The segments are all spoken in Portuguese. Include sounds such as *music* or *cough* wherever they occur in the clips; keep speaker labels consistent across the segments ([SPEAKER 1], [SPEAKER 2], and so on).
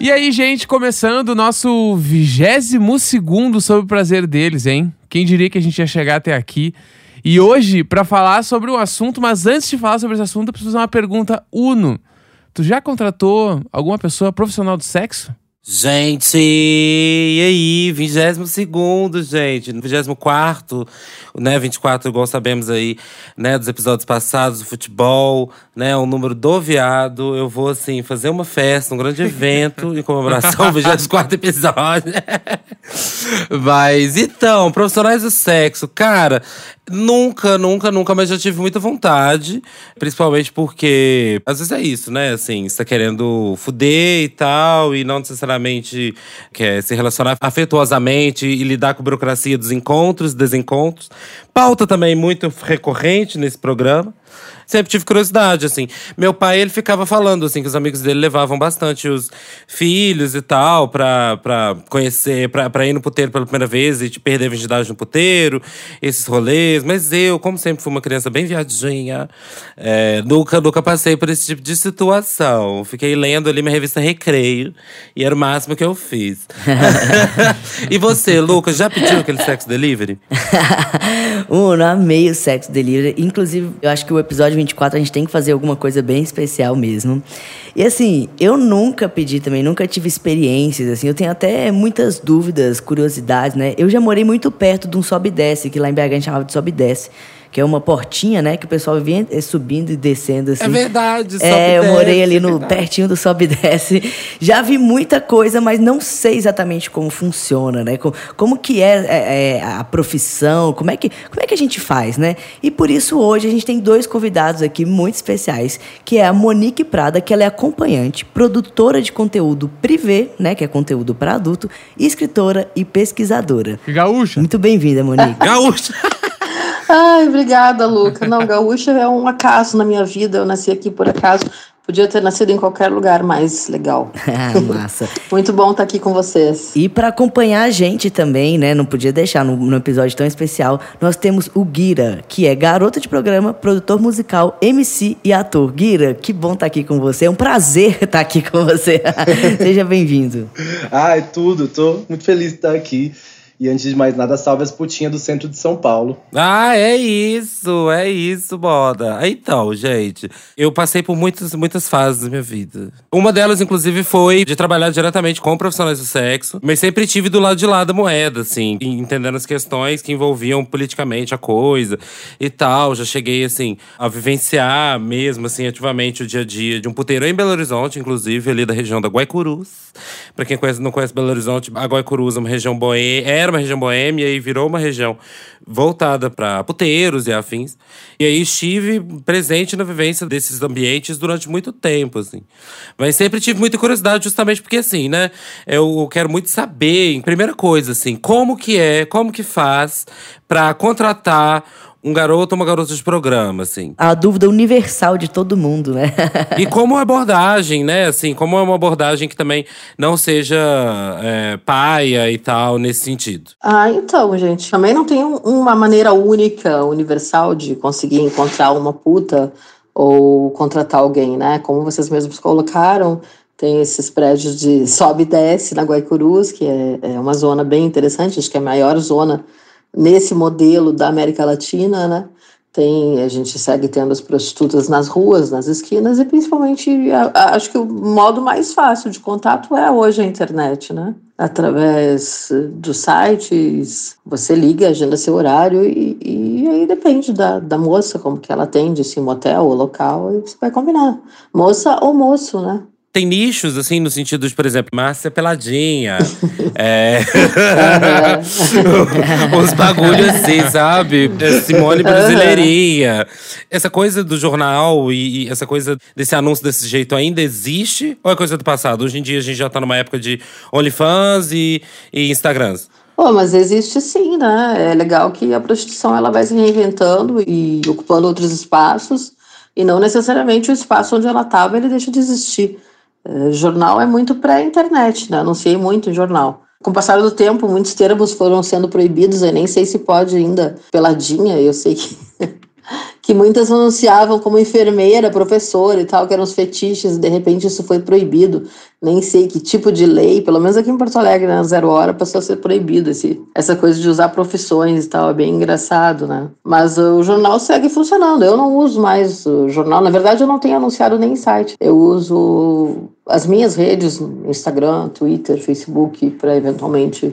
[SPEAKER 1] E aí, gente, começando o nosso 22 segundo sobre o prazer deles, hein? Quem diria que a gente ia chegar até aqui? E hoje, para falar sobre o assunto, mas antes de falar sobre esse assunto, eu preciso fazer uma pergunta. Uno, tu já contratou alguma pessoa profissional do sexo?
[SPEAKER 2] Gente, e aí? 22 segundo, gente. 24, né? 24, igual sabemos aí, né? Dos episódios passados do futebol, né? O número do viado. Eu vou, assim, fazer uma festa, um grande *laughs* evento em comemoração ao 24 episódio. *laughs* Mas, então, profissionais do sexo, cara, Nunca, nunca, nunca, mas já tive muita vontade. Principalmente porque, às vezes é isso, né? Assim, você tá querendo fuder e tal, e não necessariamente quer se relacionar afetuosamente e lidar com a burocracia dos encontros, desencontros. Pauta também muito recorrente nesse programa sempre tive curiosidade, assim. Meu pai, ele ficava falando, assim, que os amigos dele levavam bastante os filhos e tal pra, pra conhecer, pra, pra ir no puteiro pela primeira vez e te perder a virgindade no puteiro, esses rolês. Mas eu, como sempre fui uma criança bem viadinha, é, nunca, nunca passei por esse tipo de situação. Fiquei lendo ali minha revista Recreio e era o máximo que eu fiz. *laughs* *laughs* e você, Lucas, já pediu aquele sex delivery? *laughs*
[SPEAKER 3] Uno, amei o sex delivery. Inclusive, eu acho que o episódio 24 a gente tem que fazer alguma coisa bem especial mesmo. E assim, eu nunca pedi também, nunca tive experiências, assim, eu tenho até muitas dúvidas, curiosidades, né? Eu já morei muito perto de um sobe e desce, que lá em BH a gente chamava de sobe e desce que é uma portinha, né? Que o pessoal vinha eh, subindo e descendo assim. É
[SPEAKER 2] verdade,
[SPEAKER 3] sobe É, eu morei ali é no pertinho do sobe e desce. Já vi muita coisa, mas não sei exatamente como funciona, né? Como, como que é, é, é, a profissão, como é, que, como é que a gente faz, né? E por isso hoje a gente tem dois convidados aqui muito especiais, que é a Monique Prada, que ela é acompanhante, produtora de conteúdo privê, né? Que é conteúdo para adulto, escritora e pesquisadora.
[SPEAKER 1] Gaúcha.
[SPEAKER 3] Muito bem-vinda, Monique. *laughs*
[SPEAKER 2] Gaúcha.
[SPEAKER 4] Ai, obrigada, Luca. Não, gaúcha é um acaso na minha vida. Eu nasci aqui por acaso. Podia ter nascido em qualquer lugar mais legal. *laughs*
[SPEAKER 3] ah, massa.
[SPEAKER 4] Muito bom estar aqui com vocês.
[SPEAKER 3] E para acompanhar a gente também, né? Não podia deixar no, no, episódio tão especial. Nós temos o Guira, que é garoto de programa, produtor musical, MC e ator. Guira, que bom estar aqui com você. É um prazer estar *laughs* aqui com você. *laughs* Seja bem-vindo.
[SPEAKER 5] Ai, é tudo. Tô muito feliz de estar aqui. E antes de mais nada, salve as putinhas do centro de São Paulo.
[SPEAKER 2] Ah, é isso, é isso, moda. Então, gente, eu passei por muitas, muitas fases da minha vida. Uma delas, inclusive, foi de trabalhar diretamente com profissionais do sexo, mas sempre tive do lado de lá da moeda, assim, entendendo as questões que envolviam politicamente a coisa e tal. Já cheguei, assim, a vivenciar mesmo, assim, ativamente o dia a dia de um puteiro em Belo Horizonte, inclusive, ali da região da Guaicurus. Pra quem conhece, não conhece Belo Horizonte, a Guaicurus é uma região boêmia, era uma região boêmia e virou uma região voltada para puteiros e afins. E aí estive presente na vivência desses ambientes durante muito tempo, assim. Mas sempre tive muita curiosidade, justamente porque, assim, né? Eu quero muito saber, em primeira coisa, assim, como que é, como que faz para contratar um garoto ou uma garota de programa, assim.
[SPEAKER 3] A dúvida universal de todo mundo, né? *laughs*
[SPEAKER 2] e como abordagem, né? Assim, como é uma abordagem que também não seja é, paia e tal, nesse sentido.
[SPEAKER 4] Ah, então, gente, também não tem uma maneira única, universal de conseguir encontrar uma puta ou contratar alguém, né? Como vocês mesmos colocaram, tem esses prédios de sobe e desce na Guaicurus, que é, é uma zona bem interessante, acho que é a maior zona nesse modelo da América Latina, né? Tem, a gente segue tendo as prostitutas nas ruas, nas esquinas, e principalmente a, a, acho que o modo mais fácil de contato é hoje a internet, né? Através dos sites, você liga, agenda seu horário e, e aí depende da, da moça, como que ela atende, se motel ou local, e você vai combinar. Moça ou moço, né?
[SPEAKER 2] Tem nichos, assim, no sentido de, por exemplo, Márcia Peladinha. *laughs* é. Os bagulhos assim, sabe? Simone Brasileirinha. Essa coisa do jornal e, e, essa coisa desse anúncio desse jeito ainda existe? Ou é coisa do passado? Hoje em dia a gente já tá numa época de OnlyFans e, e Instagrams.
[SPEAKER 4] Oh, mas existe sim, né? É legal que a prostituição ela vai se reinventando e ocupando outros espaços. E não necessariamente o espaço onde ela estava ele deixa de existir. Eh, jornal é muito pré-internet, né? Anunciei muito em jornal. Com o passar do tempo, muitos termos foram sendo proibidos, eu nem sei se pode ainda peladinha, eu sei que, que muitas anunciavam como enfermeira, professora e tal, que eram os fetiches, de repente isso foi proibido. Nem sei que tipo de lei, pelo menos aqui em Porto Alegre, na né, Zero Hora, passou a ser proibido esse, essa coisa de usar profissões e tal, é bem engraçado, né? Mas o jornal segue funcionando, eu não uso mais o jornal, na verdade eu não tenho anunciado nem site, eu uso as minhas redes, Instagram, Twitter, Facebook, para eventualmente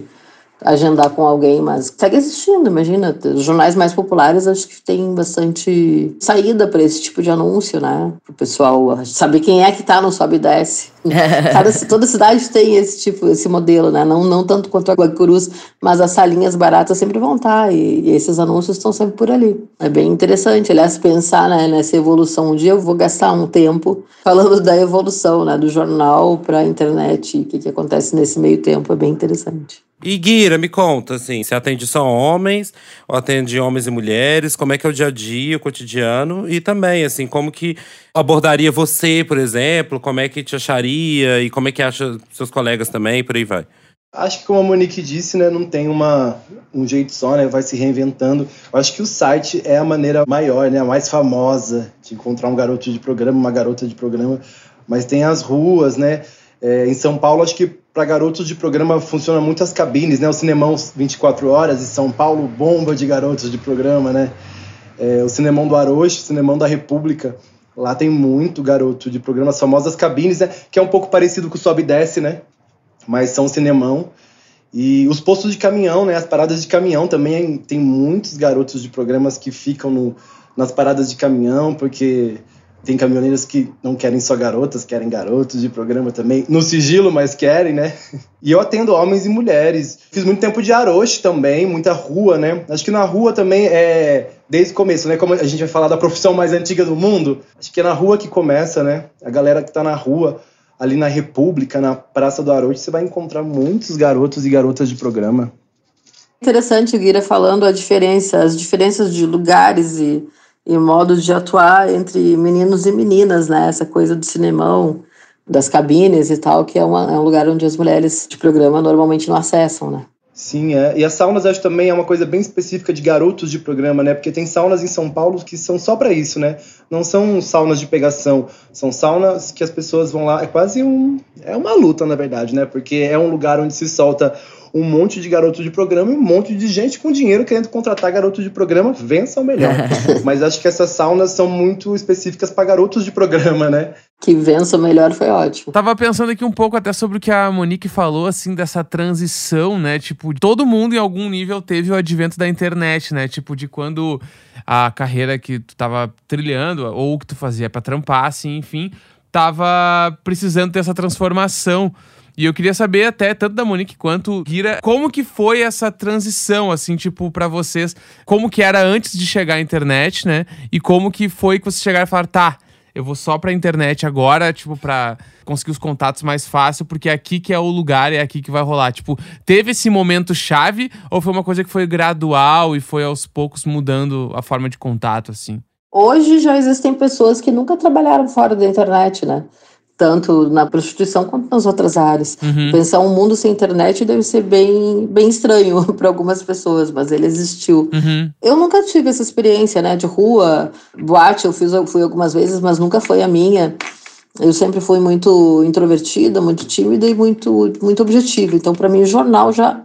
[SPEAKER 4] agendar com alguém, mas segue existindo, imagina. Os jornais mais populares acho que tem bastante saída para esse tipo de anúncio, né? Para o pessoal saber quem é que está no sobe e desce. *laughs* Cada, toda cidade tem esse tipo, esse modelo, né? Não, não tanto quanto a Guacurus, mas as salinhas baratas sempre vão estar tá, e, e esses anúncios estão sempre por ali. É bem interessante, aliás, pensar né, nessa evolução. Um dia eu vou gastar um tempo falando da evolução, né? Do jornal para a internet o que, que acontece nesse meio tempo. É bem interessante.
[SPEAKER 2] E Guira, me conta, assim, você atende só homens, ou atende homens e mulheres? Como é que é o dia a dia, o cotidiano? E também, assim, como que abordaria você, por exemplo? Como é que te acharia? E como é que acha seus colegas também? Por aí vai.
[SPEAKER 5] Acho que como a Monique disse, né, não tem uma, um jeito só, né, vai se reinventando. Eu acho que o site é a maneira maior, né, a mais famosa de encontrar um garoto de programa, uma garota de programa. Mas tem as ruas, né, é, em São Paulo, acho que para garotos de programa funciona muito as cabines, né? O Cinemão 24 horas, em São Paulo, bomba de garotos de programa, né? É, o Cinemão do Arocho, o Cinemão da República, lá tem muito garoto de programa, as famosas cabines, né? Que é um pouco parecido com o Sobe e Desce, né? Mas são Cinemão. E os postos de caminhão, né? As paradas de caminhão também tem muitos garotos de programas que ficam no, nas paradas de caminhão, porque tem caminhoneiros que não querem só garotas, querem garotos de programa também, no sigilo, mas querem, né? *laughs* E eu atendo homens e mulheres. Fiz muito tempo de aroche também, muita rua, né? Acho que na rua também é desde o começo, né? Como a gente vai falar da profissão mais antiga do mundo, acho que é na rua que começa, né? A galera que tá na rua, ali na República, na Praça do Aroche, você vai encontrar muitos garotos e garotas de programa.
[SPEAKER 4] Interessante, Guira, falando a diferença, as diferenças de lugares e e modos de atuar entre meninos e meninas, né? Essa coisa do cinemão, das cabines e tal, que é, uma, é um lugar onde as mulheres de programa normalmente não acessam, né?
[SPEAKER 5] Sim, é. E as saunas acho também é uma coisa bem específica de garotos de programa, né? Porque tem saunas em São Paulo que são só para isso, né? Não são saunas de pegação, são saunas que as pessoas vão lá, é quase um é uma luta, na verdade, né? Porque é um lugar onde se solta um monte de garoto de programa e um monte de gente com dinheiro querendo contratar garoto de programa, vença o melhor. *laughs* Mas acho que essas saunas são muito específicas para garotos de programa, né?
[SPEAKER 4] Que vença o melhor foi ótimo.
[SPEAKER 1] Tava pensando aqui um pouco até sobre o que a Monique falou, assim, dessa transição, né? Tipo, todo mundo em algum nível teve o advento da internet, né? Tipo, de quando a carreira que tu tava trilhando, ou o que tu fazia para trampar, assim, enfim, tava precisando ter essa transformação. E eu queria saber até, tanto da Monique quanto Gira, como que foi essa transição, assim, tipo, para vocês, como que era antes de chegar à internet, né? E como que foi que vocês chegaram e falaram, tá, eu vou só pra internet agora, tipo, pra conseguir os contatos mais fácil, porque é aqui que é o lugar, é aqui que vai rolar. Tipo, teve esse momento chave ou foi uma coisa que foi gradual e foi aos poucos mudando a forma de contato, assim?
[SPEAKER 4] Hoje já existem pessoas que nunca trabalharam fora da internet, né? Tanto na prostituição quanto nas outras áreas. Uhum. Pensar um mundo sem internet deve ser bem, bem estranho *laughs* para algumas pessoas, mas ele existiu. Uhum. Eu nunca tive essa experiência, né, de rua, boate, eu fiz, fui algumas vezes, mas nunca foi a minha. Eu sempre fui muito introvertida, muito tímida e muito, muito objetiva. Então, para mim, o jornal já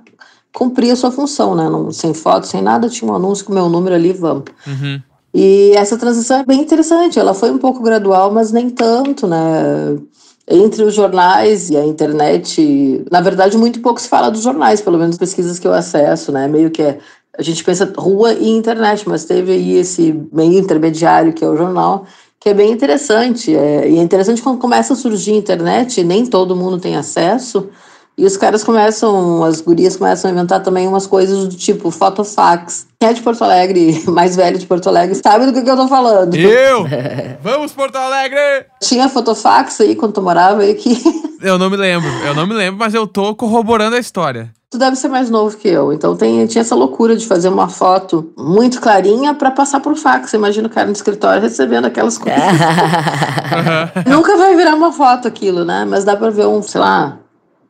[SPEAKER 4] cumpria sua função, né? Não, sem foto, sem nada, tinha um anúncio com o meu número ali, vamos. Uhum. E essa transição é bem interessante. Ela foi um pouco gradual, mas nem tanto, né? Entre os jornais e a internet, na verdade, muito pouco se fala dos jornais, pelo menos pesquisas que eu acesso, né? Meio que é, a gente pensa rua e internet, mas teve aí esse meio intermediário que é o jornal, que é bem interessante. É, e é interessante quando começa a surgir a internet, nem todo mundo tem acesso, e os caras começam, as gurias começam a inventar também umas coisas do tipo fotofax. Quem é de Porto Alegre, *laughs* mais velho de Porto Alegre, sabe do que, que eu tô falando.
[SPEAKER 1] Eu! *laughs* Vamos, Porto Alegre!
[SPEAKER 4] Tinha fotofax aí quando tu morava aí aqui. *laughs*
[SPEAKER 1] Eu não me lembro, eu não me lembro, mas eu tô corroborando a história.
[SPEAKER 4] Tu deve ser mais novo que eu, então tem, tinha essa loucura de fazer uma foto muito clarinha para passar por fax. Imagina o cara no escritório recebendo aquelas coisas. Nunca vai virar uma foto aquilo, né? Mas dá pra ver um, sei lá,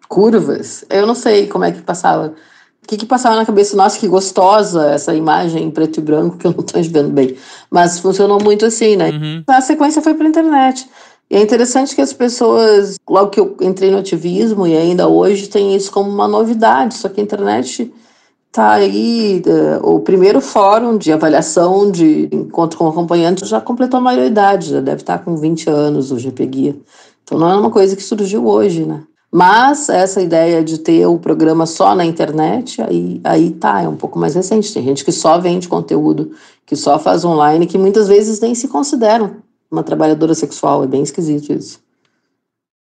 [SPEAKER 4] curvas. Eu não sei como é que passava O que, que passava na cabeça? Nossa, que gostosa essa imagem em preto e branco, que eu não estou vendo bem. Mas funcionou muito assim, né?
[SPEAKER 1] Uhum.
[SPEAKER 4] A sequência foi para internet. E é interessante que as pessoas, logo que eu entrei no ativismo e ainda hoje, tem isso como uma novidade. Só que a internet está aí, eh, o primeiro fórum de avaliação de encontro com acompanhante já completou a maioridade, já deve estar com 20 anos o GP Guia. Então não é uma coisa que surgiu hoje, né? Mas essa ideia de ter o programa só na internet, aí, aí tá, é um pouco mais recente. Tem gente que só vende conteúdo, que só faz online, que muitas vezes nem se consideram uma trabalhadora sexual. É bem esquisito isso.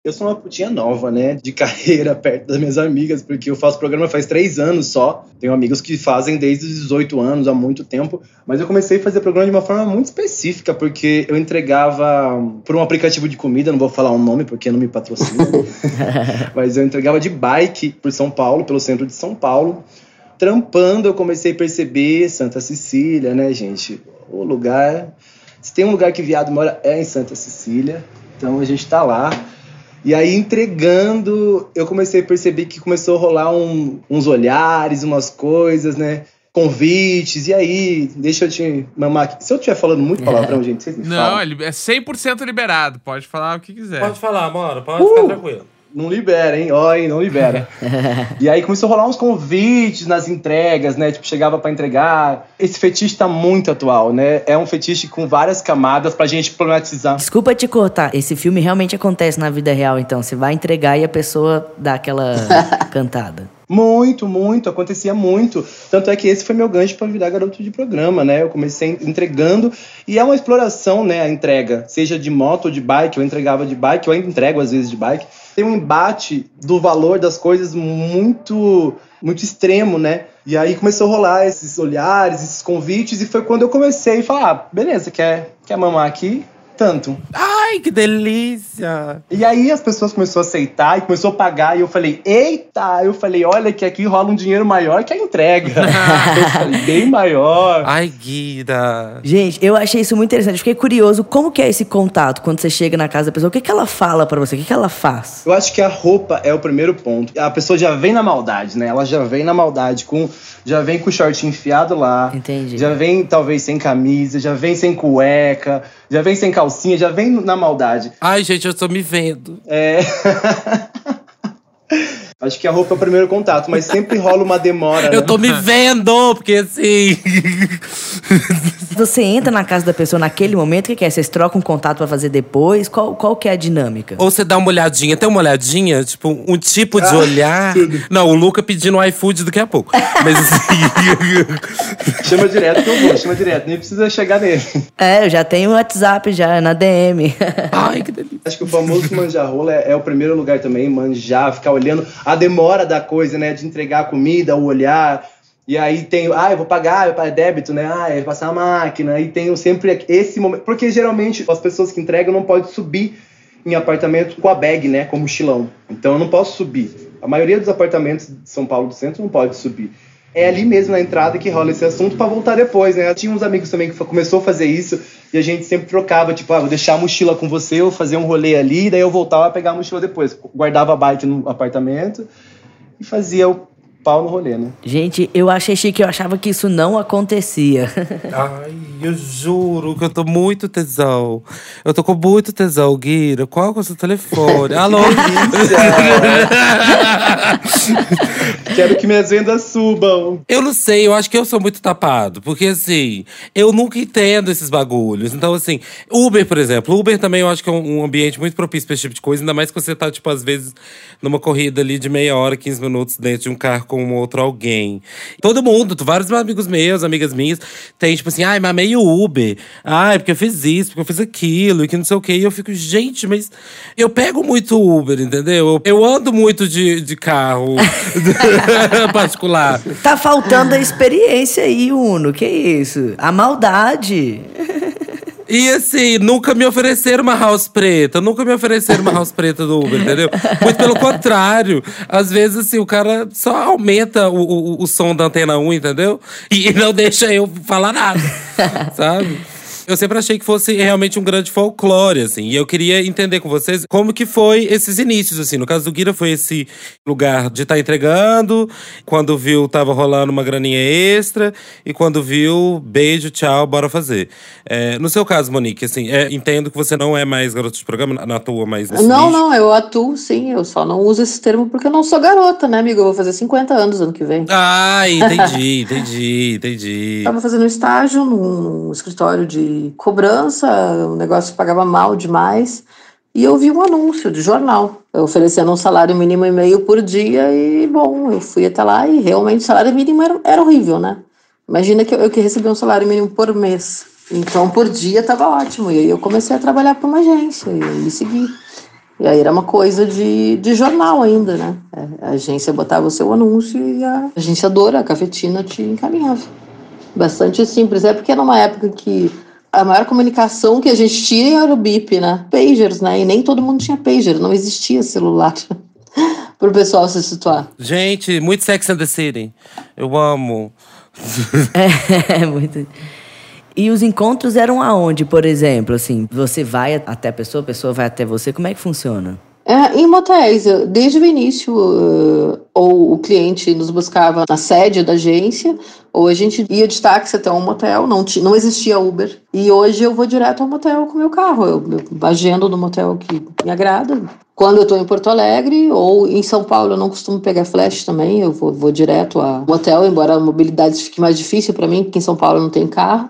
[SPEAKER 5] Eu sou uma putinha nova, né? De *laughs* carreira perto das minhas amigas, porque eu faço programa faz três anos só. Tenho amigos que fazem desde os 18 anos, há muito tempo. Mas eu comecei a fazer programa de uma forma muito específica, porque eu entregava por um aplicativo de comida, não vou falar o um nome porque não me patrocina. *laughs* mas eu entregava de bike por São Paulo, pelo centro de São Paulo. Trampando, eu comecei a perceber Santa Cecília, né, gente? O lugar. Se tem um lugar que viado mora é em Santa Cecília. Então a gente tá lá. E aí, entregando, eu comecei a perceber que começou a rolar um, uns olhares, umas coisas, né? Convites, e aí, deixa eu te mamar aqui. Se eu estiver falando muito *laughs* palavrão, gente, vocês me
[SPEAKER 1] Não,
[SPEAKER 5] falam.
[SPEAKER 1] ele é 100% liberado. Pode falar o que quiser.
[SPEAKER 2] Pode falar, amor, pode
[SPEAKER 5] Uh!
[SPEAKER 2] ficar tranquilo.
[SPEAKER 5] Não libera, hein? Ó, hein? Não libera. *laughs* e aí começou a rolar uns convites nas entregas, né? Tipo, chegava pra entregar. Esse fetiche tá muito atual, né? É um fetiche com várias camadas pra gente problematizar.
[SPEAKER 3] Desculpa te cortar. Esse filme realmente acontece na vida real, então. Você vai entregar e a pessoa dá aquela *laughs* cantada.
[SPEAKER 5] Muito, muito, acontecia muito. Tanto é que esse foi meu gancho para virar garoto de programa, né? Eu comecei entregando e é uma exploração, né? A entrega, seja de moto ou de bike, eu entregava de bike, eu ainda entrego às vezes de bike. Tem um embate do valor das coisas muito, muito extremo, né? E aí começou a rolar esses olhares, esses convites, e foi quando eu comecei a falar: ah, beleza, quer, quer mamar aqui? Tanto.
[SPEAKER 2] Ai, que delícia!
[SPEAKER 5] E aí as pessoas começaram a aceitar e começou a pagar. E eu falei, eita! Eu falei, olha que aqui rola um dinheiro maior que a entrega. *laughs* eu falei, bem maior.
[SPEAKER 2] Ai, Guida.
[SPEAKER 3] Gente, eu achei isso muito interessante. Fiquei curioso, como que é esse contato quando você chega na casa da pessoa? O que, que ela fala pra você? O que, que ela faz?
[SPEAKER 5] Eu acho que a roupa é o primeiro ponto. A pessoa já vem na maldade, né? Ela já vem na maldade, com, já vem com o short enfiado lá.
[SPEAKER 3] Entendi.
[SPEAKER 5] Já vem talvez sem camisa, já vem sem cueca, já vem sem calcinha, já vem na maldade.
[SPEAKER 2] Ai, gente, eu tô me vendo.
[SPEAKER 5] É. *laughs* Acho que a roupa é o primeiro contato, mas sempre rola uma demora.
[SPEAKER 2] Eu
[SPEAKER 5] né?
[SPEAKER 2] tô me *laughs* vendo, porque assim.
[SPEAKER 3] Você entra na casa da pessoa naquele momento, o que, que é? Vocês trocam um contato pra fazer depois? Qual, qual que é a dinâmica?
[SPEAKER 2] Ou você dá uma olhadinha, tem uma olhadinha, tipo, um tipo
[SPEAKER 5] Ah,
[SPEAKER 2] de olhar. Não, o Luca pedindo iFood daqui a pouco. Mas assim. *laughs*
[SPEAKER 5] Chama direto que eu vou, chama direto, nem precisa chegar nele.
[SPEAKER 3] É, eu já tenho o WhatsApp já na DM.
[SPEAKER 2] Ai, que delícia.
[SPEAKER 5] Acho que o famoso manjar rola é, é o primeiro lugar também, manjar, ficar olhando a demora da coisa, né? De entregar a comida, o olhar. E aí tem, ah, eu vou pagar, pago débito, né? Ah, eu vou passar a máquina. E tem sempre esse momento. Porque geralmente as pessoas que entregam não podem subir em apartamento com a bag, né? Com mochilão. Então eu não posso subir. A maioria dos apartamentos de São Paulo do centro não pode subir. É ali mesmo na entrada que rola esse assunto pra voltar depois, né? Tinha uns amigos também que começou a fazer isso e a gente sempre trocava, tipo, ah, vou deixar a mochila com você, eu fazer um rolê ali, daí eu voltava a pegar a mochila depois. Guardava a bike no apartamento e fazia o pau no rolê, né?
[SPEAKER 3] Gente, eu achei chique, eu achava que isso não acontecia. *laughs*
[SPEAKER 2] Ai, eu juro que eu tô muito tesão. Eu tô com muito tesão, Guira. Qual é o seu telefone? Alô? *laughs*
[SPEAKER 5] Quero que minhas vendas subam.
[SPEAKER 2] Eu não sei, eu acho que eu sou muito tapado. Porque, assim, eu nunca entendo esses bagulhos. Então, assim, Uber, por exemplo. Uber também eu acho que é um um ambiente muito propício pra esse tipo de coisa. Ainda mais que você tá, tipo, às vezes, numa corrida ali de meia hora, 15 minutos dentro de um carro com outro alguém. Todo mundo, vários amigos meus, amigas minhas, tem, tipo assim, ai, mamei o Uber. Ai, porque eu fiz isso, porque eu fiz aquilo, e que não sei o quê. E eu fico, gente, mas eu pego muito Uber, entendeu? Eu, eu ando muito de, de carro *laughs* *laughs* particular.
[SPEAKER 3] tá faltando a experiência aí, Uno. Que isso? A maldade.
[SPEAKER 2] E assim, nunca me ofereceram uma house preta, nunca me ofereceram uma house preta do Uber, entendeu? Muito pelo contrário. Às vezes, assim, o cara só aumenta o, o, o som da antena 1, entendeu? E não deixa eu falar nada, sabe? Eu sempre achei que fosse realmente um grande folclore, assim. E eu queria entender com vocês como que foi esses inícios, assim. No caso do Guira, foi esse lugar de estar tá entregando. Quando viu, tava rolando uma graninha extra. E quando viu, beijo, tchau, bora fazer. É, no seu caso, Monique, assim, é, entendo que você não é mais garota de programa, não atua mais nesse
[SPEAKER 4] Não,
[SPEAKER 2] nicho.
[SPEAKER 4] não, eu atuo sim. Eu só não uso esse termo porque eu não sou garota, né, amigo? Eu vou fazer 50 anos ano que vem.
[SPEAKER 2] Ah, entendi, *laughs* entendi, entendi.
[SPEAKER 4] Tava fazendo estágio num, num escritório de cobrança, o negócio pagava mal demais. E eu vi um anúncio de jornal, oferecendo um salário mínimo e meio por dia. E, bom, eu fui até lá e realmente o salário mínimo era, era horrível, né? Imagina que eu, eu que recebi um salário mínimo por mês. Então, por dia estava ótimo. E aí eu comecei a trabalhar para uma agência e me segui. E aí era uma coisa de, de jornal ainda, né? É, a agência botava o seu anúncio e a agenciadora, a cafetina, te encaminhava. Bastante simples. É porque era uma época que a maior comunicação que a gente tinha era o BIP, né? Pagers, né? E nem todo mundo tinha pager, não existia celular. *laughs* Para o pessoal se situar.
[SPEAKER 2] Gente, muito Sex and the City. Eu amo. *laughs*
[SPEAKER 3] É, muito. E os encontros eram aonde, por exemplo? Assim, você vai até a pessoa, a pessoa vai até você, como é que funciona?
[SPEAKER 4] É, em motéis, desde o início, uh, ou o cliente nos buscava na sede da agência, ou a gente ia de táxi até um motel, não, não existia Uber. E hoje eu vou direto ao motel com meu carro, eu, eu agendo no motel que me agrada. Quando eu estou em Porto Alegre, ou em São Paulo, eu não costumo pegar flash também, eu vou, vou direto ao motel, embora a mobilidade fique mais difícil para mim, porque em São Paulo não tem carro.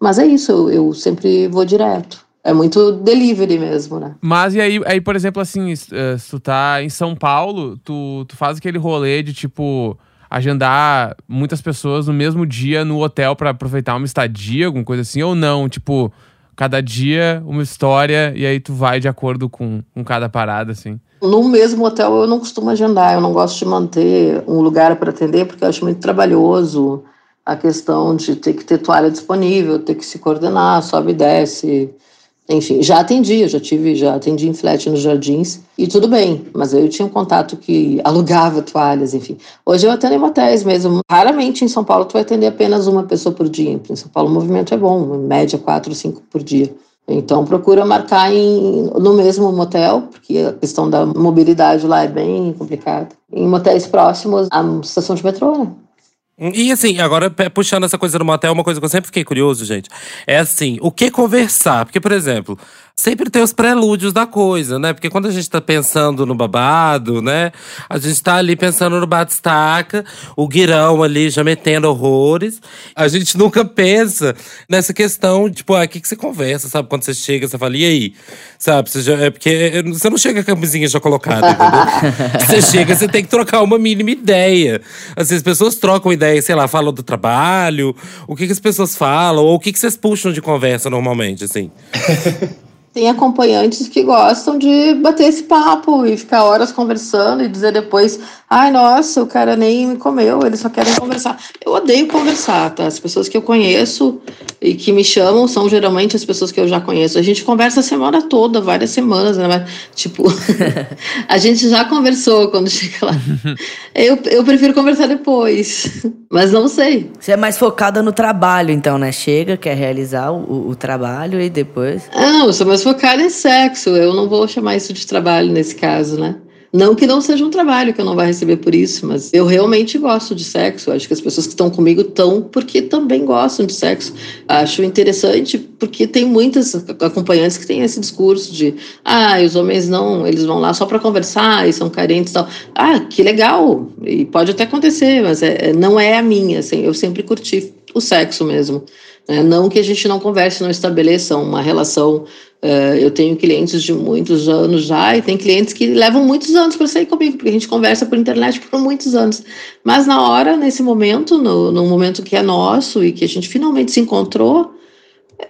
[SPEAKER 4] Mas é isso, eu, eu sempre vou direto. É muito delivery mesmo, né?
[SPEAKER 1] Mas e aí, aí por exemplo, assim, se tu tá em São Paulo, tu, tu faz aquele rolê de, tipo, agendar muitas pessoas no mesmo dia no hotel para aproveitar uma estadia, alguma coisa assim, ou não? Tipo, cada dia uma história e aí tu vai de acordo com, com cada parada, assim.
[SPEAKER 4] No mesmo hotel eu não costumo agendar, eu não gosto de manter um lugar para atender porque eu acho muito trabalhoso a questão de ter que ter toalha disponível, ter que se coordenar, sobe e desce. Enfim, já atendi, eu já tive, já atendi em flat nos jardins e tudo bem, mas eu tinha um contato que alugava toalhas, enfim. Hoje eu atendo em motéis mesmo. Raramente em São Paulo tu vai atender apenas uma pessoa por dia. Em São Paulo o movimento é bom, em média quatro, cinco por dia. Então procura marcar em, no mesmo motel, porque a questão da mobilidade lá é bem complicada. Em motéis próximos à estação de metrô, né?
[SPEAKER 2] E assim, agora puxando essa coisa do motel, uma coisa que eu sempre fiquei curioso, gente, é assim, o que conversar? Porque, por exemplo, sempre tem os prelúdios da coisa, né? Porque quando a gente tá pensando no babado, né? A gente tá ali pensando no batistaca, o guirão ali já metendo horrores. A gente nunca pensa nessa questão, tipo, ah, o que, que você conversa, sabe? Quando você chega, você fala, e aí? Sabe? Você já, é porque você não chega com a camisinha já colocada, entendeu? *laughs* você chega, você tem que trocar uma mínima ideia. Assim, as pessoas trocam ideia ideia, sei lá, falam do trabalho? O que, que as pessoas falam? Ou o que, que vocês puxam de conversa normalmente, assim? *laughs*
[SPEAKER 4] Tem acompanhantes que gostam de bater esse papo e ficar horas conversando e dizer depois: ai, nossa, o cara nem me comeu, eles só querem conversar. Eu odeio conversar, tá? As pessoas que eu conheço e que me chamam são geralmente as pessoas que eu já conheço. A gente conversa a semana toda, várias semanas, né? Mas, tipo, *laughs* a gente já conversou quando chega lá. *laughs* Eu, eu prefiro conversar depois, *laughs* mas não sei.
[SPEAKER 3] Você é mais focada no trabalho, então, né? Chega, quer realizar o, o trabalho e depois.
[SPEAKER 4] Não, eu sou mais focada em sexo. Eu não vou chamar isso de trabalho nesse caso, né? Não que não seja um trabalho que eu não vá receber por isso, mas eu realmente gosto de sexo. Acho que as pessoas que estão comigo estão porque também gostam de sexo. Acho interessante porque tem muitas acompanhantes que têm esse discurso de ah, os homens não, eles vão lá só para conversar e são carentes e tal. Ah, que legal! E pode até acontecer, mas é, não é a minha. Assim, eu sempre curti o sexo mesmo. É, não que a gente não converse, não estabeleça uma relação. Uh, eu tenho clientes de muitos anos já e tem clientes que levam muitos anos para sair comigo, porque a gente conversa por internet por muitos anos. Mas na hora, nesse momento, no, no momento que é nosso e que a gente finalmente se encontrou,